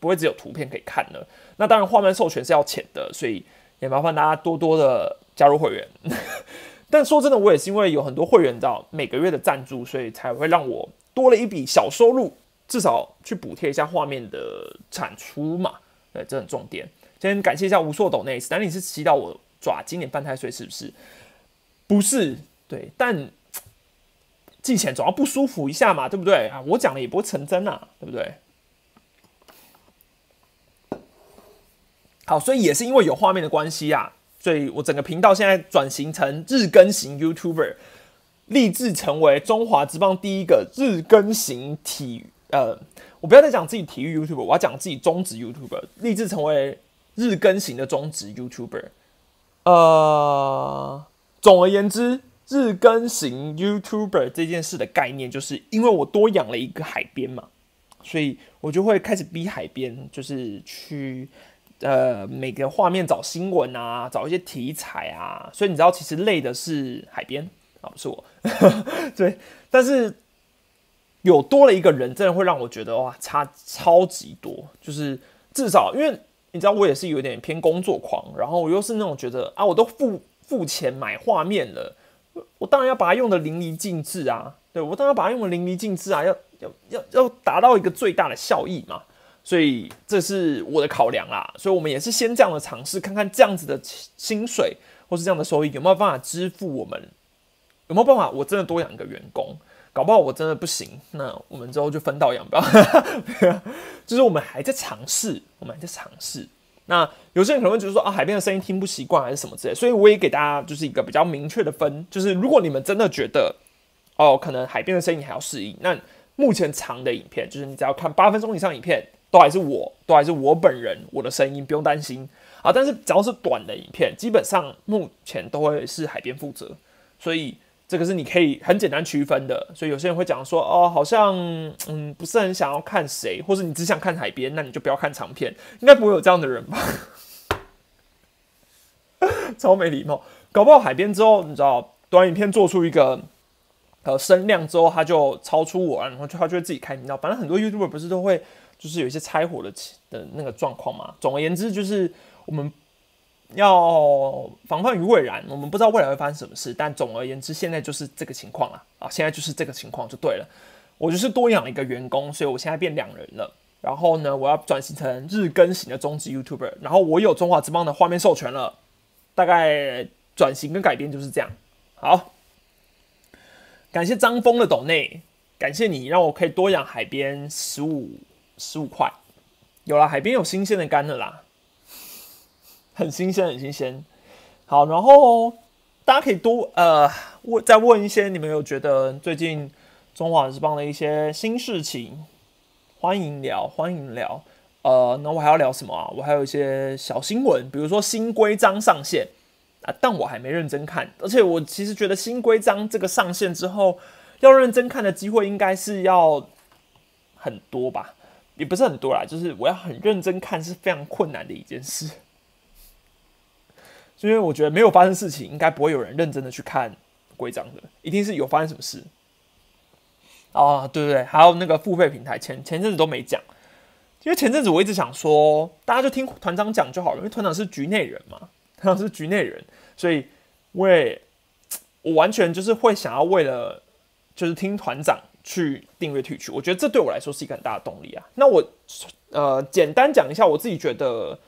不会只有图片可以看了。那当然，画面授权是要钱的，所以也麻烦大家多多的加入会员。但说真的，我也是因为有很多会员，到每个月的赞助，所以才会让我多了一笔小收入，至少去补贴一下画面的产出嘛。对，这很重点。先感谢一下吴硕斗那一次，但你是祈祷我抓今年犯太岁是不是？不是，对，但。寄钱总要不舒服一下嘛，对不对啊？我讲了也不会成真啊，对不对？好，所以也是因为有画面的关系啊，所以我整个频道现在转型成日更型 YouTuber，立志成为中华之邦第一个日更型体呃，我不要再讲自己体育 YouTuber，我要讲自己中职 YouTuber，立志成为日更型的中职 YouTuber。呃，总而言之，日更型 YouTuber 这件事的概念，就是因为我多养了一个海边嘛，所以我就会开始逼海边，就是去呃每个画面找新闻啊，找一些题材啊。所以你知道，其实累的是海边啊，不是我。对，但是有多了一个人，真的会让我觉得哇，差超级多。就是至少因为。你知道我也是有点偏工作狂，然后我又是那种觉得啊，我都付付钱买画面了，我当然要把它用的淋漓尽致啊，对我当然要把它用的淋漓尽致啊，要要要要达到一个最大的效益嘛，所以这是我的考量啦，所以我们也是先这样的尝试，看看这样子的薪水或是这样的收益有没有办法支付我们，有没有办法我真的多养一个员工。搞不好我真的不行，那我们之后就分道扬镳。就是我们还在尝试，我们还在尝试。那有些人可能会觉得说啊，海边的声音听不习惯，还是什么之类。所以我也给大家就是一个比较明确的分，就是如果你们真的觉得哦，可能海边的声音还要适应，那目前长的影片，就是你只要看八分钟以上影片，都还是我，都还是我本人，我的声音不用担心啊。但是只要是短的影片，基本上目前都会是海边负责，所以。这个是你可以很简单区分的，所以有些人会讲说，哦，好像嗯不是很想要看谁，或者你只想看海边，那你就不要看长片，应该不会有这样的人吧？超没礼貌，搞不好海边之后，你知道短影片做出一个呃声量之后，他就超出我，然后就他就会自己开频道。反正很多 YouTuber 不是都会就是有一些拆火的的那个状况嘛。总而言之，就是我们。要防范于未然，我们不知道未来会发生什么事，但总而言之，现在就是这个情况了啊！现在就是这个情况就对了。我就是多养了一个员工，所以我现在变两人了。然后呢，我要转型成日更型的中职 YouTuber。然后我有中华之邦的画面授权了，大概转型跟改变就是这样。好，感谢张峰的抖内，感谢你让我可以多养海边十五十五块。有了，海边有新鲜的干了啦。很新鲜，很新鲜。好，然后大家可以多呃问，再问一些你们有觉得最近中华之邦的一些新事情，欢迎聊，欢迎聊。呃，那我还要聊什么啊？我还有一些小新闻，比如说新规章上线啊，但我还没认真看。而且我其实觉得新规章这个上线之后，要认真看的机会应该是要很多吧？也不是很多啦，就是我要很认真看是非常困难的一件事。因为我觉得没有发生事情，应该不会有人认真的去看规章的，一定是有发生什么事。哦，对对对，还有那个付费平台，前前阵子都没讲，因为前阵子我一直想说，大家就听团长讲就好了，因为团长是局内人嘛，团长是局内人，所以为我完全就是会想要为了就是听团长去订阅退去，我觉得这对我来说是一个很大的动力啊。那我呃简单讲一下我自己觉得。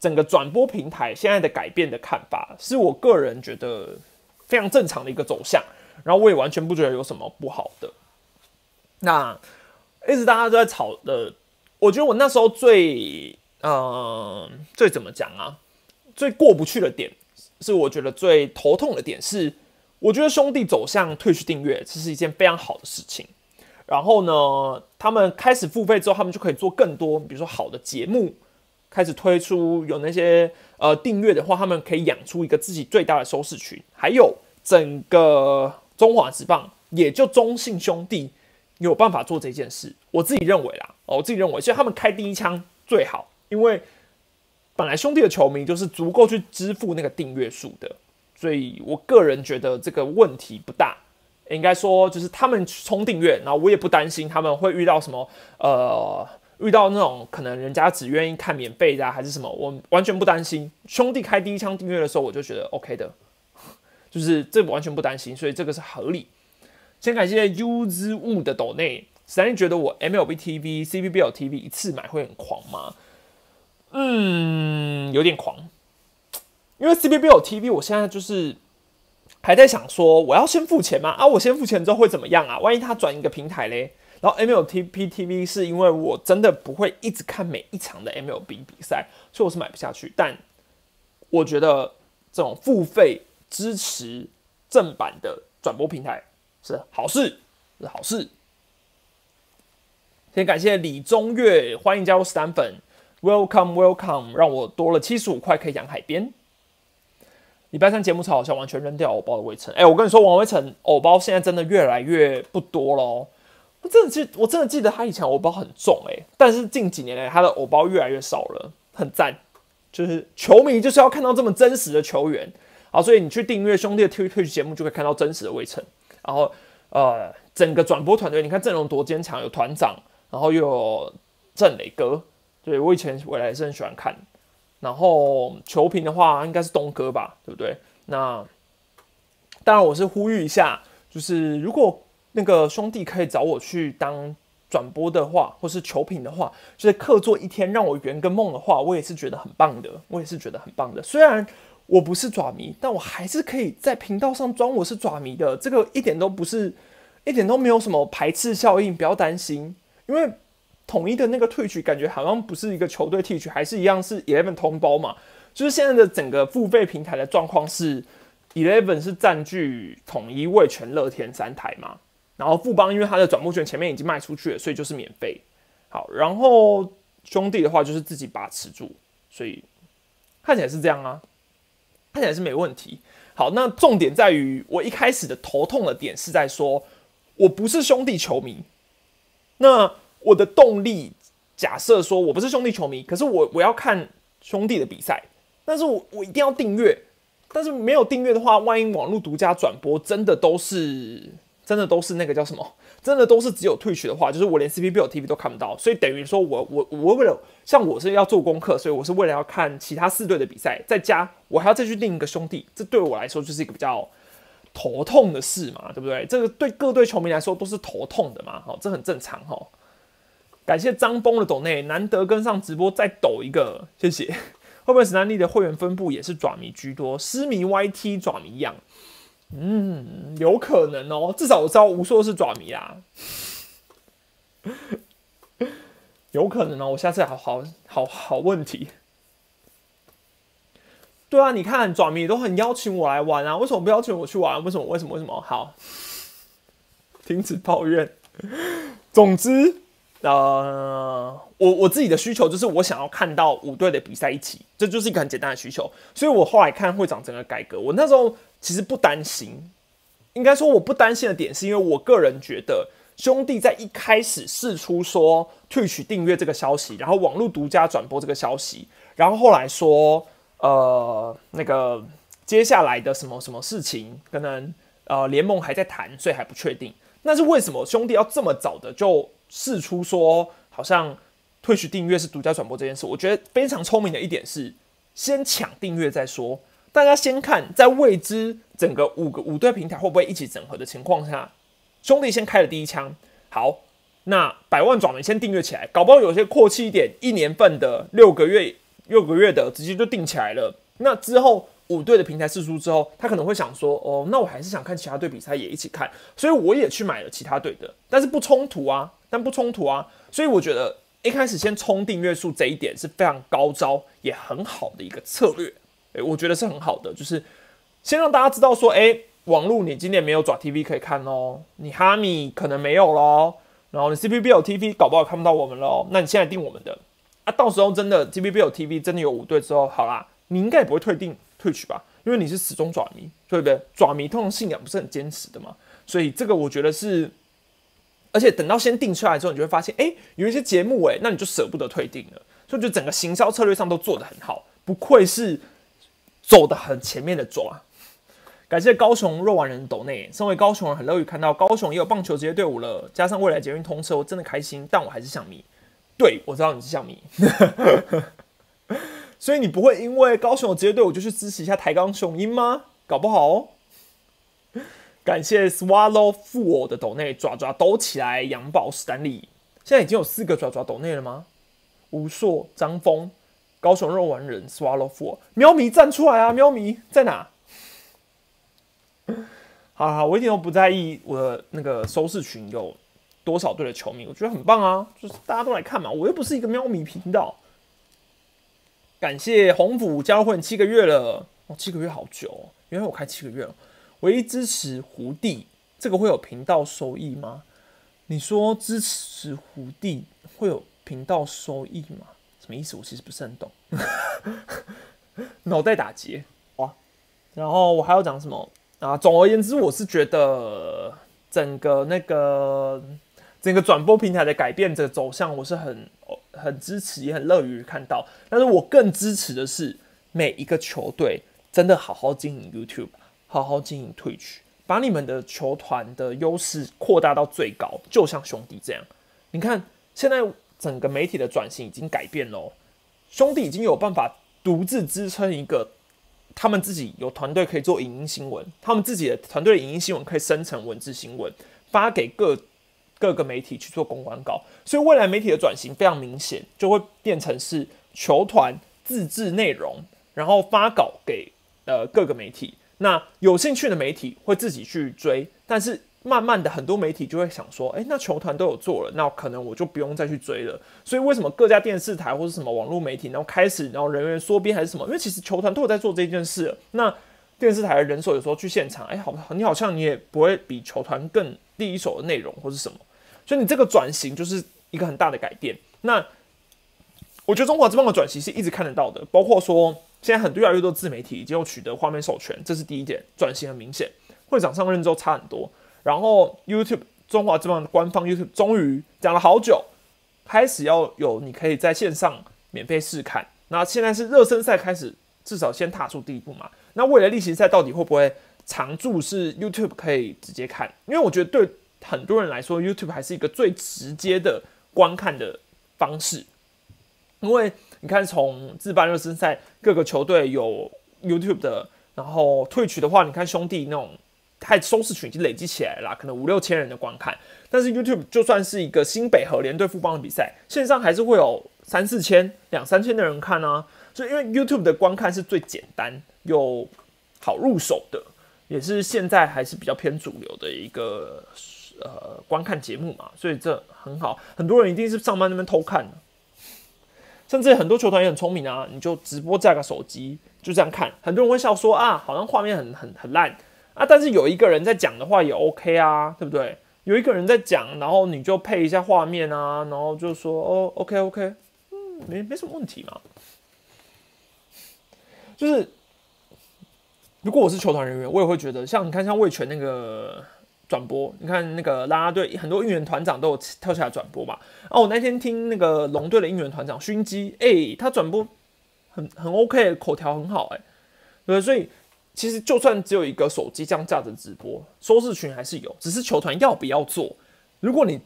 整个转播平台现在的改变的看法，是我个人觉得非常正常的一个走向，然后我也完全不觉得有什么不好的。那一直大家都在吵的，我觉得我那时候最呃最怎么讲啊？最过不去的点是，我觉得最头痛的点是，我觉得兄弟走向退去订阅，这是一件非常好的事情。然后呢，他们开始付费之后，他们就可以做更多，比如说好的节目。开始推出有那些呃订阅的话，他们可以养出一个自己最大的收视群。还有整个中华职棒，也就中信兄弟有办法做这件事。我自己认为啦，哦，我自己认为，所以他们开第一枪最好，因为本来兄弟的球迷就是足够去支付那个订阅数的，所以我个人觉得这个问题不大。应该说就是他们充订阅，然后我也不担心他们会遇到什么呃。遇到那种可能人家只愿意看免费的还是什么，我完全不担心。兄弟开第一枪订阅的时候，我就觉得 OK 的，就是这完全不担心，所以这个是合理。先感谢 U 之物的抖内，实在觉得我 MLB TV、CBBL TV 一次买会很狂吗？嗯，有点狂，因为 CBL TV 我现在就是还在想说，我要先付钱吗？啊，我先付钱之后会怎么样啊？万一他转一个平台嘞？然后 MLTPTV 是因为我真的不会一直看每一场的 MLB 比赛，所以我是买不下去。但我觉得这种付费支持正版的转播平台是好事，是好事。先感谢李中月，欢迎加入史丹粉，Welcome Welcome，让我多了七十五块可以养海边。礼拜三节目超好像，完全扔掉我包的魏晨。哎，我跟你说，王维晨偶包现在真的越来越不多喽。我真的记，我真的记得他以前偶包很重哎，但是近几年来他的偶包越来越少了，很赞。就是球迷就是要看到这么真实的球员，好，所以你去订阅兄弟的 TV 节目，就可以看到真实的魏晨。然后呃，整个转播团队，你看阵容多坚强，有团长，然后又有郑磊哥，对我以前未来是很喜欢看。然后球评的话，应该是东哥吧，对不对？那当然，我是呼吁一下，就是如果那个兄弟可以找我去当转播的话，或是球评的话，就是客座一天让我圆个梦的话，我也是觉得很棒的。我也是觉得很棒的。虽然我不是爪迷，但我还是可以在频道上装我是爪迷的。这个一点都不是，一点都没有什么排斥效应，不要担心，因为。统一的那个退取感觉好像不是一个球队退取，还是一样是 Eleven 通包嘛？就是现在的整个付费平台的状况是 Eleven 是占据统一、味全、乐天三台嘛，然后富邦因为他的转播权前面已经卖出去了，所以就是免费。好，然后兄弟的话就是自己把持住，所以看起来是这样啊，看起来是没问题。好，那重点在于我一开始的头痛的点是在说我不是兄弟球迷，那。我的动力，假设说我不是兄弟球迷，可是我我要看兄弟的比赛，但是我我一定要订阅，但是没有订阅的话，万一网络独家转播真的都是真的都是那个叫什么，真的都是只有退取的话，就是我连 C P B 有 T V 都看不到，所以等于说我我我为了像我是要做功课，所以我是为了要看其他四队的比赛，在家我还要再去另一个兄弟，这对我来说就是一个比较头痛的事嘛，对不对？这个对各队球迷来说都是头痛的嘛，好，这很正常哈。感谢张崩的抖内，难得跟上直播，再抖一个，谢谢。后面史丹利的会员分布也是爪迷居多？狮迷 YT 爪迷一样？嗯，有可能哦。至少我知道无数是爪迷啦，有可能哦。我下次好好好好问题。对啊，你看爪迷都很邀请我来玩啊，为什么不邀请我去玩？为什么？为什么？为什么？好，停止抱怨。总之。呃，我我自己的需求就是我想要看到五队的比赛一起，这就是一个很简单的需求。所以我后来看会长整个改革，我那时候其实不担心。应该说我不担心的点是因为我个人觉得兄弟在一开始试出说退取订阅这个消息，然后网络独家转播这个消息，然后后来说呃那个接下来的什么什么事情，可能呃联盟还在谈，所以还不确定。那是为什么兄弟要这么早的就？试出说，好像退取订阅是独家转播这件事，我觉得非常聪明的一点是，先抢订阅再说。大家先看，在未知整个五个五队平台会不会一起整合的情况下，兄弟先开了第一枪。好，那百万转迷先订阅起来，搞不好有些阔气一点，一年份的、六个月、六个月的，直接就订起来了。那之后五队的平台试出之后，他可能会想说，哦，那我还是想看其他队比赛，也一起看，所以我也去买了其他队的，但是不冲突啊。但不冲突啊，所以我觉得一开始先冲订阅数这一点是非常高招也很好的一个策略，诶，我觉得是很好的，就是先让大家知道说，哎，网络你今年没有爪 TV 可以看哦，你哈米可能没有咯，然后你 CPB 有 TV 搞不好看不到我们喽，那你现在订我们的啊，到时候真的 CPB 有 TV 真的有五队之后，好啦，你应该也不会退订退取吧，因为你是始终爪迷，对不对？爪迷通常信仰不是很坚持的嘛，所以这个我觉得是。而且等到先定出来之后，你就会发现，哎，有一些节目，哎，那你就舍不得退订了。所以就整个行销策略上都做得很好，不愧是走得很前面的抓。感谢高雄肉丸人斗内，身为高雄人，很乐于看到高雄也有棒球职业队伍了，加上未来捷运通车，我真的开心。但我还是想迷，对我知道你是想迷，所以你不会因为高雄有职业队伍就去支持一下台钢雄鹰吗？搞不好。感谢 Swallow 富我的斗内爪爪抖起来，杨宝史丹利，现在已经有四个爪爪抖内了吗？吴硕、张峰、高雄肉丸人、Swallow four，，喵咪站出来啊！喵咪在哪？好好，我一点都不在意我的那个收视群有多少队的球迷，我觉得很棒啊，就是大家都来看嘛，我又不是一个喵咪频道。感谢红府加入会七个月了，哦，七个月好久哦，原来我开七个月了。唯一支持胡弟，这个会有频道收益吗？你说支持胡弟会有频道收益吗？什么意思？我其实不是很懂。脑袋打结哇！然后我还要讲什么啊？总而言之，我是觉得整个那个整个转播平台的改变的走向，我是很很支持，也很乐于看到。但是我更支持的是每一个球队真的好好经营 YouTube，好好经营 Twitch，把你们的球团的优势扩大到最高，就像兄弟这样。你看，现在整个媒体的转型已经改变了，兄弟已经有办法。独自支撑一个，他们自己有团队可以做影音新闻，他们自己的团队的影音新闻可以生成文字新闻，发给各各个媒体去做公关稿。所以未来媒体的转型非常明显，就会变成是球团自制内容，然后发稿给呃各个媒体。那有兴趣的媒体会自己去追，但是。慢慢的，很多媒体就会想说，哎，那球团都有做了，那可能我就不用再去追了。所以为什么各家电视台或者什么网络媒体，然后开始，然后人员缩编还是什么？因为其实球团都有在做这件事。那电视台的人手有时候去现场，哎，好，你好像你也不会比球团更第一手的内容或是什么。所以你这个转型就是一个很大的改变。那我觉得中华之邦的转型是一直看得到的，包括说现在很多越来越多自媒体已经有取得画面授权，这是第一点，转型很明显。会长上任之后差很多。然后 YouTube 中华之邦官方 YouTube 终于讲了好久，开始要有你可以在线上免费试看。那现在是热身赛开始，至少先踏出第一步嘛。那未来例行赛到底会不会常驻是 YouTube 可以直接看？因为我觉得对很多人来说，YouTube 还是一个最直接的观看的方式。因为你看，从自办热身赛，各个球队有 YouTube 的，然后退取的话，你看兄弟那种。太收视群已经累积起来了，可能五六千人的观看。但是 YouTube 就算是一个新北和联队富邦的比赛，线上还是会有三四千、两三千的人看啊。所以因为 YouTube 的观看是最简单又好入手的，也是现在还是比较偏主流的一个呃观看节目嘛，所以这很好。很多人一定是上班那边偷看甚至很多球团也很聪明啊，你就直播架个手机就这样看。很多人会笑说啊，好像画面很很很烂。啊，但是有一个人在讲的话也 OK 啊，对不对？有一个人在讲，然后你就配一下画面啊，然后就说哦，OK OK，嗯，没没什么问题嘛。就是如果我是球团人员，我也会觉得，像你看，像魏权那个转播，你看那个啦啦队很多应援团长都有跳下来转播嘛。哦，我那天听那个龙队的应援团长勋基，哎，他转播很很 OK，口条很好，哎，对，所以。其实就算只有一个手机这样架着直播，收视群还是有，只是球团要不要做。如果你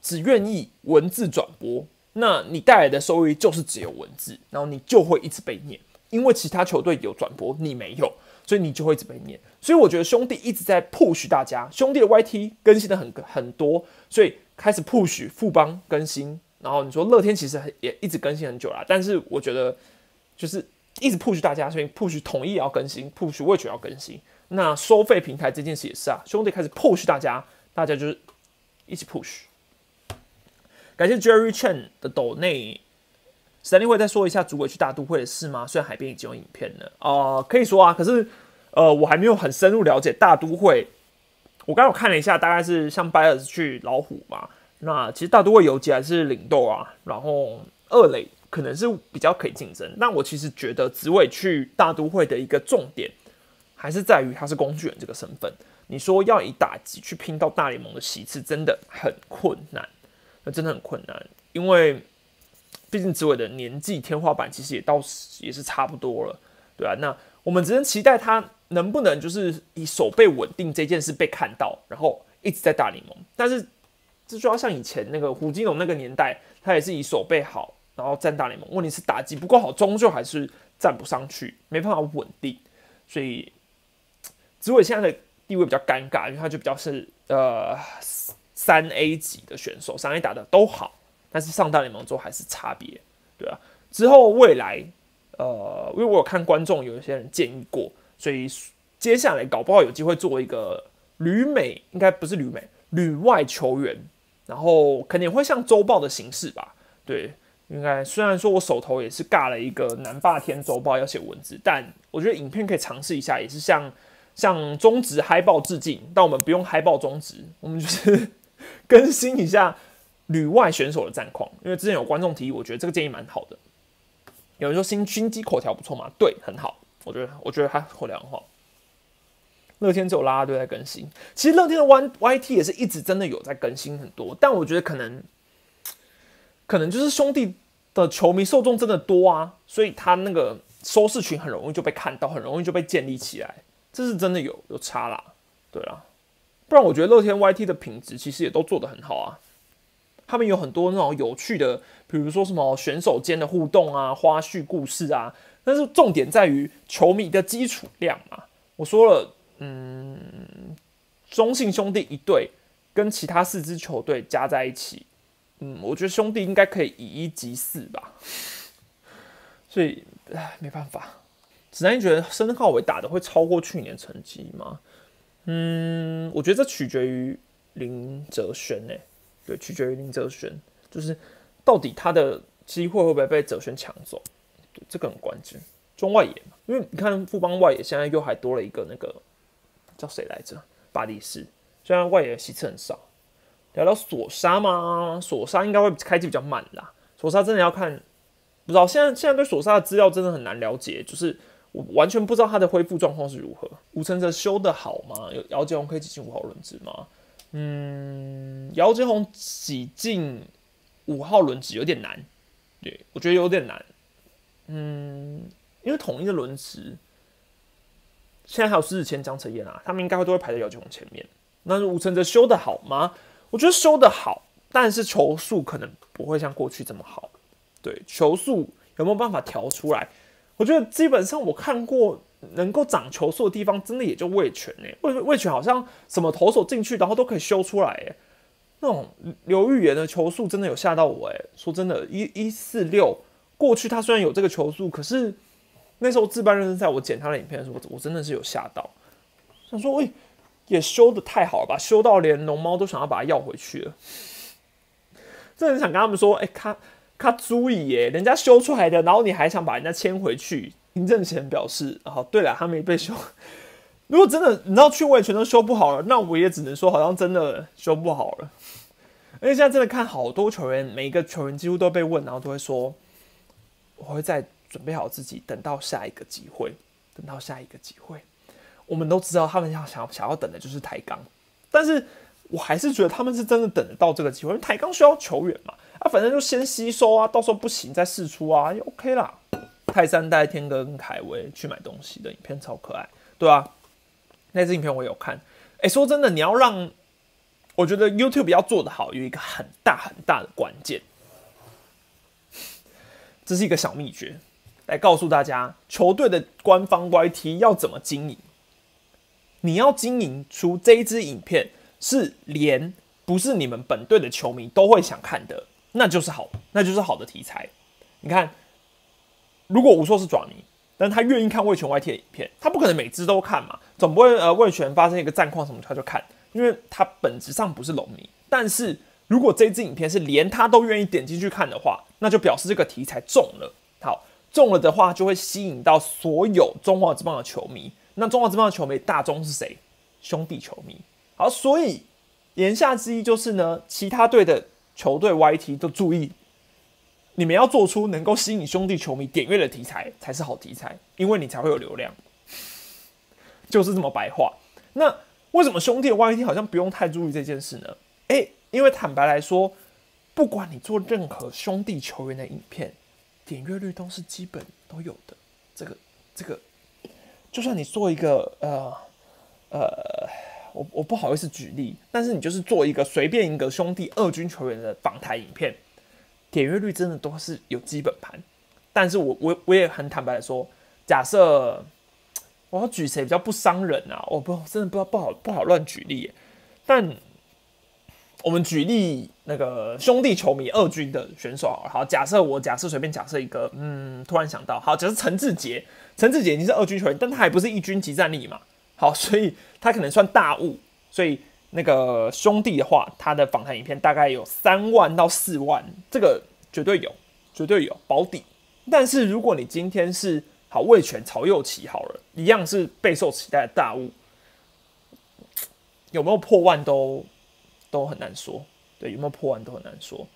只愿意文字转播，那你带来的收益就是只有文字，然后你就会一直被念，因为其他球队有转播，你没有，所以你就会一直被念。所以我觉得兄弟一直在 push 大家，兄弟的 YT 更新的很很多，所以开始 push 富邦更新，然后你说乐天其实也一直更新很久了，但是我觉得就是。一直 push 大家，所以 push 统一也要更新，push 味全要更新。那收费平台这件事也是啊，兄弟开始 push 大家，大家就是一起 push。感谢 Jerry Chen 的抖内，史丹利会再说一下主委去大都会的事吗？虽然海边已经有影片了哦，可以说啊，可是呃，我还没有很深入了解大都会。我刚刚看了一下，大概是像 b y e r s 去老虎嘛，那其实大都会游击还是领豆啊，然后二垒。可能是比较可以竞争，那我其实觉得紫伟去大都会的一个重点，还是在于他是工具人这个身份。你说要以打击去拼到大联盟的席次，真的很困难，那真的很困难，因为毕竟紫伟的年纪天花板其实也到也是差不多了，对啊，那我们只能期待他能不能就是以手背稳定这件事被看到，然后一直在大联盟。但是这就要像以前那个胡金龙那个年代，他也是以手背好。然后站大联盟，问题是打击不够好，终究还是站不上去，没办法稳定。所以紫伟现在的地位比较尴尬，因为他就比较是呃三 A 级的选手，三 A 打的都好，但是上大联盟之后还是差别，对啊。之后未来，呃，因为我有看观众有一些人建议过，所以接下来搞不好有机会做一个旅美，应该不是旅美，旅外球员，然后肯定会像周报的形式吧，对。应该虽然说我手头也是尬了一个南霸天周报要写文字，但我觉得影片可以尝试一下，也是向向中职嗨报致敬。但我们不用嗨报中职，我们就是 更新一下旅外选手的战况，因为之前有观众提议，我觉得这个建议蛮好的。有人说新军机口条不错嘛？对，很好。我觉得我觉得他口条很好。乐天只有拉拉队在更新，其实乐天的 Y Y T 也是一直真的有在更新很多，但我觉得可能可能就是兄弟的球迷受众真的多啊，所以他那个收视群很容易就被看到，很容易就被建立起来，这是真的有有差啦。对啊，不然我觉得乐天 Y T 的品质其实也都做得很好啊。他们有很多那种有趣的，比如说什么选手间的互动啊、花絮故事啊，但是重点在于球迷的基础量嘛。我说了。嗯，中信兄弟一队跟其他四支球队加在一起，嗯，我觉得兄弟应该可以以一击四吧。所以，唉，没办法。子南，你觉得申浩伟打的会超过去年成绩吗？嗯，我觉得这取决于林哲轩诶，对，取决于林哲轩，就是到底他的机会会不会被哲轩抢走，对，这个很关键。中外野嘛，因为你看富邦外野现在又还多了一个那个。叫谁来着？巴黎斯，虽然外野席次很少。聊聊索沙吗？索沙应该会开机比较慢啦。索沙真的要看，不知道现在现在对索沙的资料真的很难了解，就是我完全不知道他的恢复状况是如何。吴承泽修的好吗？有姚杰宏可以挤进五号轮值吗？嗯，姚杰宏挤进五号轮值有点难，对我觉得有点难。嗯，因为统一的轮值。现在还有狮子谦、江晨燕啊，他们应该会都会排在姚杰宏前面。那吴承泽修的好吗？我觉得修的好，但是球速可能不会像过去这么好。对，球速有没有办法调出来？我觉得基本上我看过能够长球速的地方，真的也就魏权哎，魏魏权好像什么投手进去，然后都可以修出来哎。那种刘玉言的球速真的有吓到我哎。说真的，一一四六过去他虽然有这个球速，可是。那时候自办热身赛，我剪他的影片的时候，我真的是有吓到，想说，喂，也修的太好了吧，修到连龙猫都想要把它要回去了。真的很想跟他们说，哎，他他注意耶，人家修出来的，然后你还想把人家牵回去？林正贤表示，哦，对了，他没被修。如果真的你知道去位全都修不好了，那我也只能说，好像真的修不好了。而且现在真的看好多球员，每一个球员几乎都被问，然后都会说，我会在。准备好自己，等到下一个机会，等到下一个机会。我们都知道，他们要想想要等的就是抬杠，但是我还是觉得他们是真的等得到这个机会，因为台钢需要球员嘛。啊，反正就先吸收啊，到时候不行再试出啊，就 OK 啦。泰山带天哥跟凯威去买东西的影片超可爱，对啊，那支影片我有看。哎，说真的，你要让我觉得 YouTube 要做的好，有一个很大很大的关键，这是一个小秘诀。来告诉大家，球队的官方 YT 要怎么经营？你要经营出这一支影片是连不是你们本队的球迷都会想看的，那就是好，那就是好的题材。你看，如果吴硕是爪迷，但他愿意看魏权 YT 的影片，他不可能每支都看嘛，总不会呃魏权发生一个战况什么他就看，因为他本质上不是龙迷。但是如果这支影片是连他都愿意点进去看的话，那就表示这个题材中了。好。中了的话，就会吸引到所有中华之邦的球迷。那中华之邦的球迷大宗是谁？兄弟球迷。好，所以言下之意就是呢，其他队的球队 YT 都注意，你们要做出能够吸引兄弟球迷点阅的题材才是好题材，因为你才会有流量。就是这么白话。那为什么兄弟的 YT 好像不用太注意这件事呢？诶，因为坦白来说，不管你做任何兄弟球员的影片。点阅率都是基本都有的，这个这个，就算你做一个呃呃，我我不好意思举例，但是你就是做一个随便一个兄弟二军球员的访谈影片，点阅率真的都是有基本盘。但是我我我也很坦白的说，假设我要举谁比较不伤人啊？我不真的不知道不好不好乱举例，但。我们举例那个兄弟球迷二军的选手，好，假设我假设随便假设一个，嗯，突然想到，好，假设陈志杰，陈志杰已经是二军球员，但他还不是一军级战力嘛，好，所以他可能算大物，所以那个兄弟的话，他的访谈影片大概有三万到四万，这个绝对有，绝对有保底。但是如果你今天是好魏权曹佑齐好了，一样是备受期待的大物，有没有破万都？都很难说，对，有没有破万都很难说。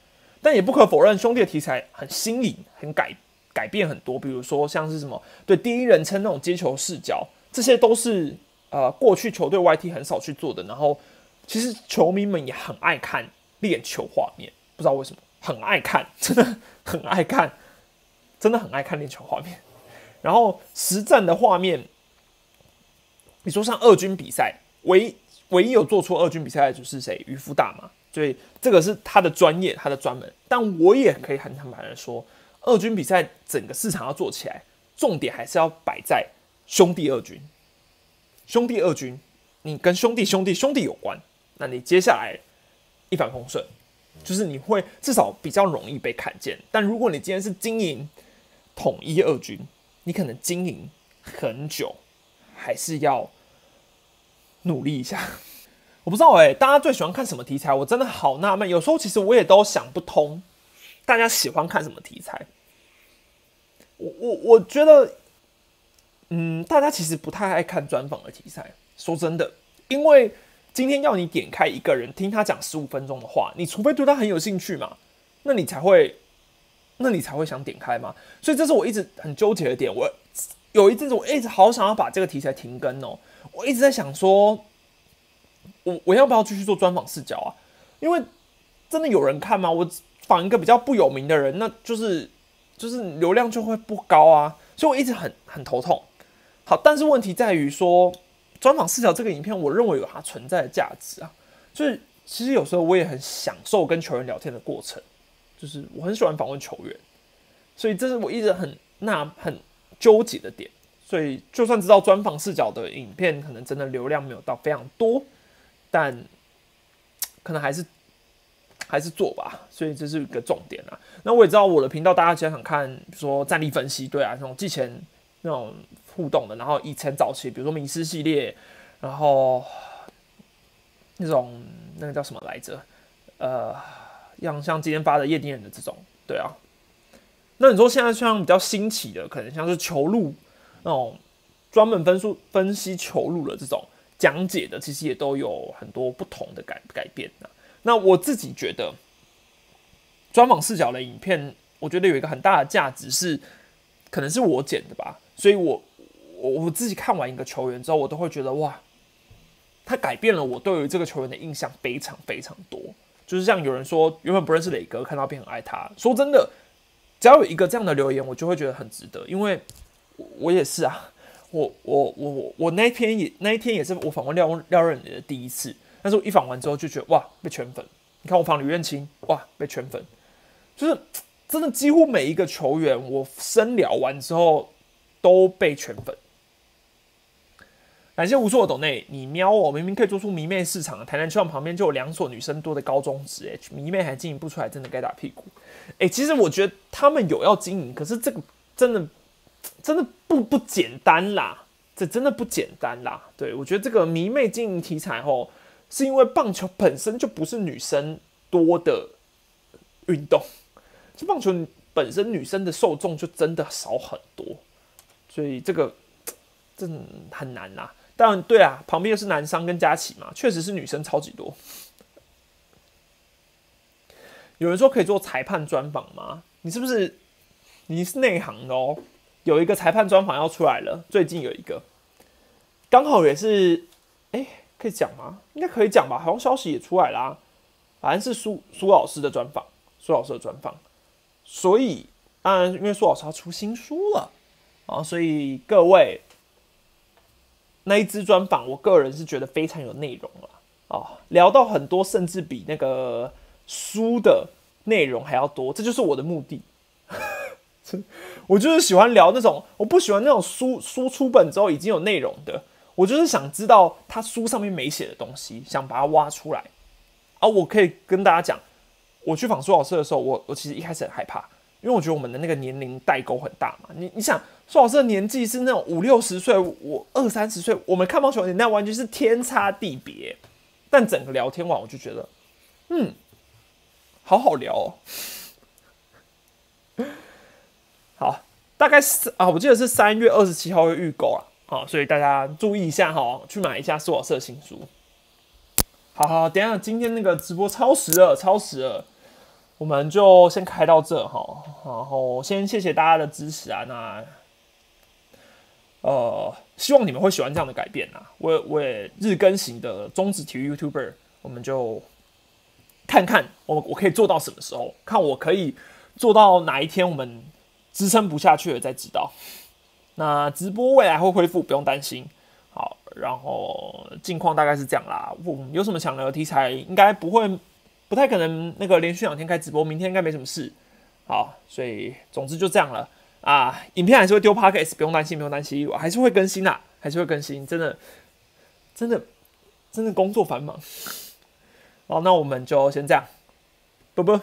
但也不可否认，兄弟的题材很新颖，很改改变很多。比如说像是什么对第一人称那种接球视角，这些都是呃过去球队 YT 很少去做的。然后其实球迷们也很爱看练球画面，不知道为什么很爱看，真的很爱看，真的很爱看练球画面。然后实战的画面，你说像二军比赛，唯唯一有做出二军比赛的就是谁？渔夫大嘛。所以这个是他的专业，他的专门。但我也可以很坦白的说，二军比赛整个市场要做起来，重点还是要摆在兄弟二军。兄弟二军，你跟兄弟兄弟兄弟有关，那你接下来一帆风顺，就是你会至少比较容易被看见。但如果你今天是经营统一二军，你可能经营很久，还是要努力一下。我不知道哎，大家最喜欢看什么题材？我真的好纳闷。有时候其实我也都想不通，大家喜欢看什么题材？我我我觉得，嗯，大家其实不太爱看专访的题材。说真的，因为今天要你点开一个人听他讲十五分钟的话，你除非对他很有兴趣嘛，那你才会，那你才会想点开嘛。所以这是我一直很纠结的点。我有一阵子我一直好想要把这个题材停更哦，我一直在想说。我我要不要继续做专访视角啊？因为真的有人看吗？我访一个比较不有名的人，那就是就是流量就会不高啊，所以我一直很很头痛。好，但是问题在于说，专访视角这个影片，我认为有它存在的价值啊。就是其实有时候我也很享受跟球员聊天的过程，就是我很喜欢访问球员，所以这是我一直很那很纠结的点。所以就算知道专访视角的影片可能真的流量没有到非常多。但可能还是还是做吧，所以这是一个重点啊。那我也知道我的频道大家经常看，比如说战力分析，对啊，那种季前那种互动的，然后以前早期，比如说迷失系列，然后那种那个叫什么来着？呃，像像今天发的夜店的这种，对啊。那你说现在像比较新奇的，可能像是球路那种专门分数分析球路的这种。讲解的其实也都有很多不同的改改变呢。那我自己觉得，专访视角的影片，我觉得有一个很大的价值是，可能是我剪的吧。所以我我我自己看完一个球员之后，我都会觉得哇，他改变了我对于这个球员的印象非常非常多。就是像有人说原本不认识磊哥，看到变很爱他。说真的，只要有一个这样的留言，我就会觉得很值得，因为我也是啊。我我我我我那天也那一天也是我访问廖廖任的第一次，但是我一访完之后就觉得哇被圈粉，你看我访吕彦青哇被圈粉，就是真的几乎每一个球员我深聊完之后都被圈粉。感谢无数的懂内，你瞄我明明可以做出迷妹市场，台南球场旁边就有两所女生多的高中职，H 迷妹还经营不出来，真的该打屁股。哎，其实我觉得他们有要经营，可是这个真的。真的不不简单啦，这真的不简单啦。对我觉得这个迷妹经营题材吼，是因为棒球本身就不是女生多的运动，这棒球本身女生的受众就真的少很多，所以这个这很难啦。但，对啊，旁边又是男商跟佳琪嘛，确实是女生超级多。有人说可以做裁判专访吗？你是不是你是内行的哦？有一个裁判专访要出来了，最近有一个，刚好也是，哎，可以讲吗？应该可以讲吧，好像消息也出来啦，反正是苏苏老师的专访，苏老师的专访，所以当然因为苏老师要出新书了啊，所以各位那一支专访，我个人是觉得非常有内容了啊，聊到很多，甚至比那个书的内容还要多，这就是我的目的。我就是喜欢聊那种，我不喜欢那种书书出本之后已经有内容的，我就是想知道他书上面没写的东西，想把它挖出来。啊，我可以跟大家讲，我去访苏老师的时候，我我其实一开始很害怕，因为我觉得我们的那个年龄代沟很大嘛。你你想，苏老师的年纪是那种五六十岁，我二三十岁，我们看棒球年代完全是天差地别。但整个聊天完，我就觉得，嗯，好好聊哦。好，大概是啊，我记得是三月二十七号会预购啊，好，所以大家注意一下哈，去买一下苏老师的新书。好好，等下今天那个直播超时了，超时了，我们就先开到这哈。然后先谢谢大家的支持啊，那呃，希望你们会喜欢这样的改变啊。我我也日更型的中职体育 YouTuber，我们就看看我我可以做到什么时候，看我可以做到哪一天我们支撑不下去了再知道。那直播未来会恢复，不用担心。好，然后近况大概是这样啦。我有什么想聊的题材，应该不会，不太可能那个连续两天开直播，明天应该没什么事。好，所以总之就这样了啊。影片还是会丢 Podcast，不用担心，不用担心，我还是会更新啦，还是会更新。真的，真的，真的工作繁忙。好，那我们就先这样，啵啵。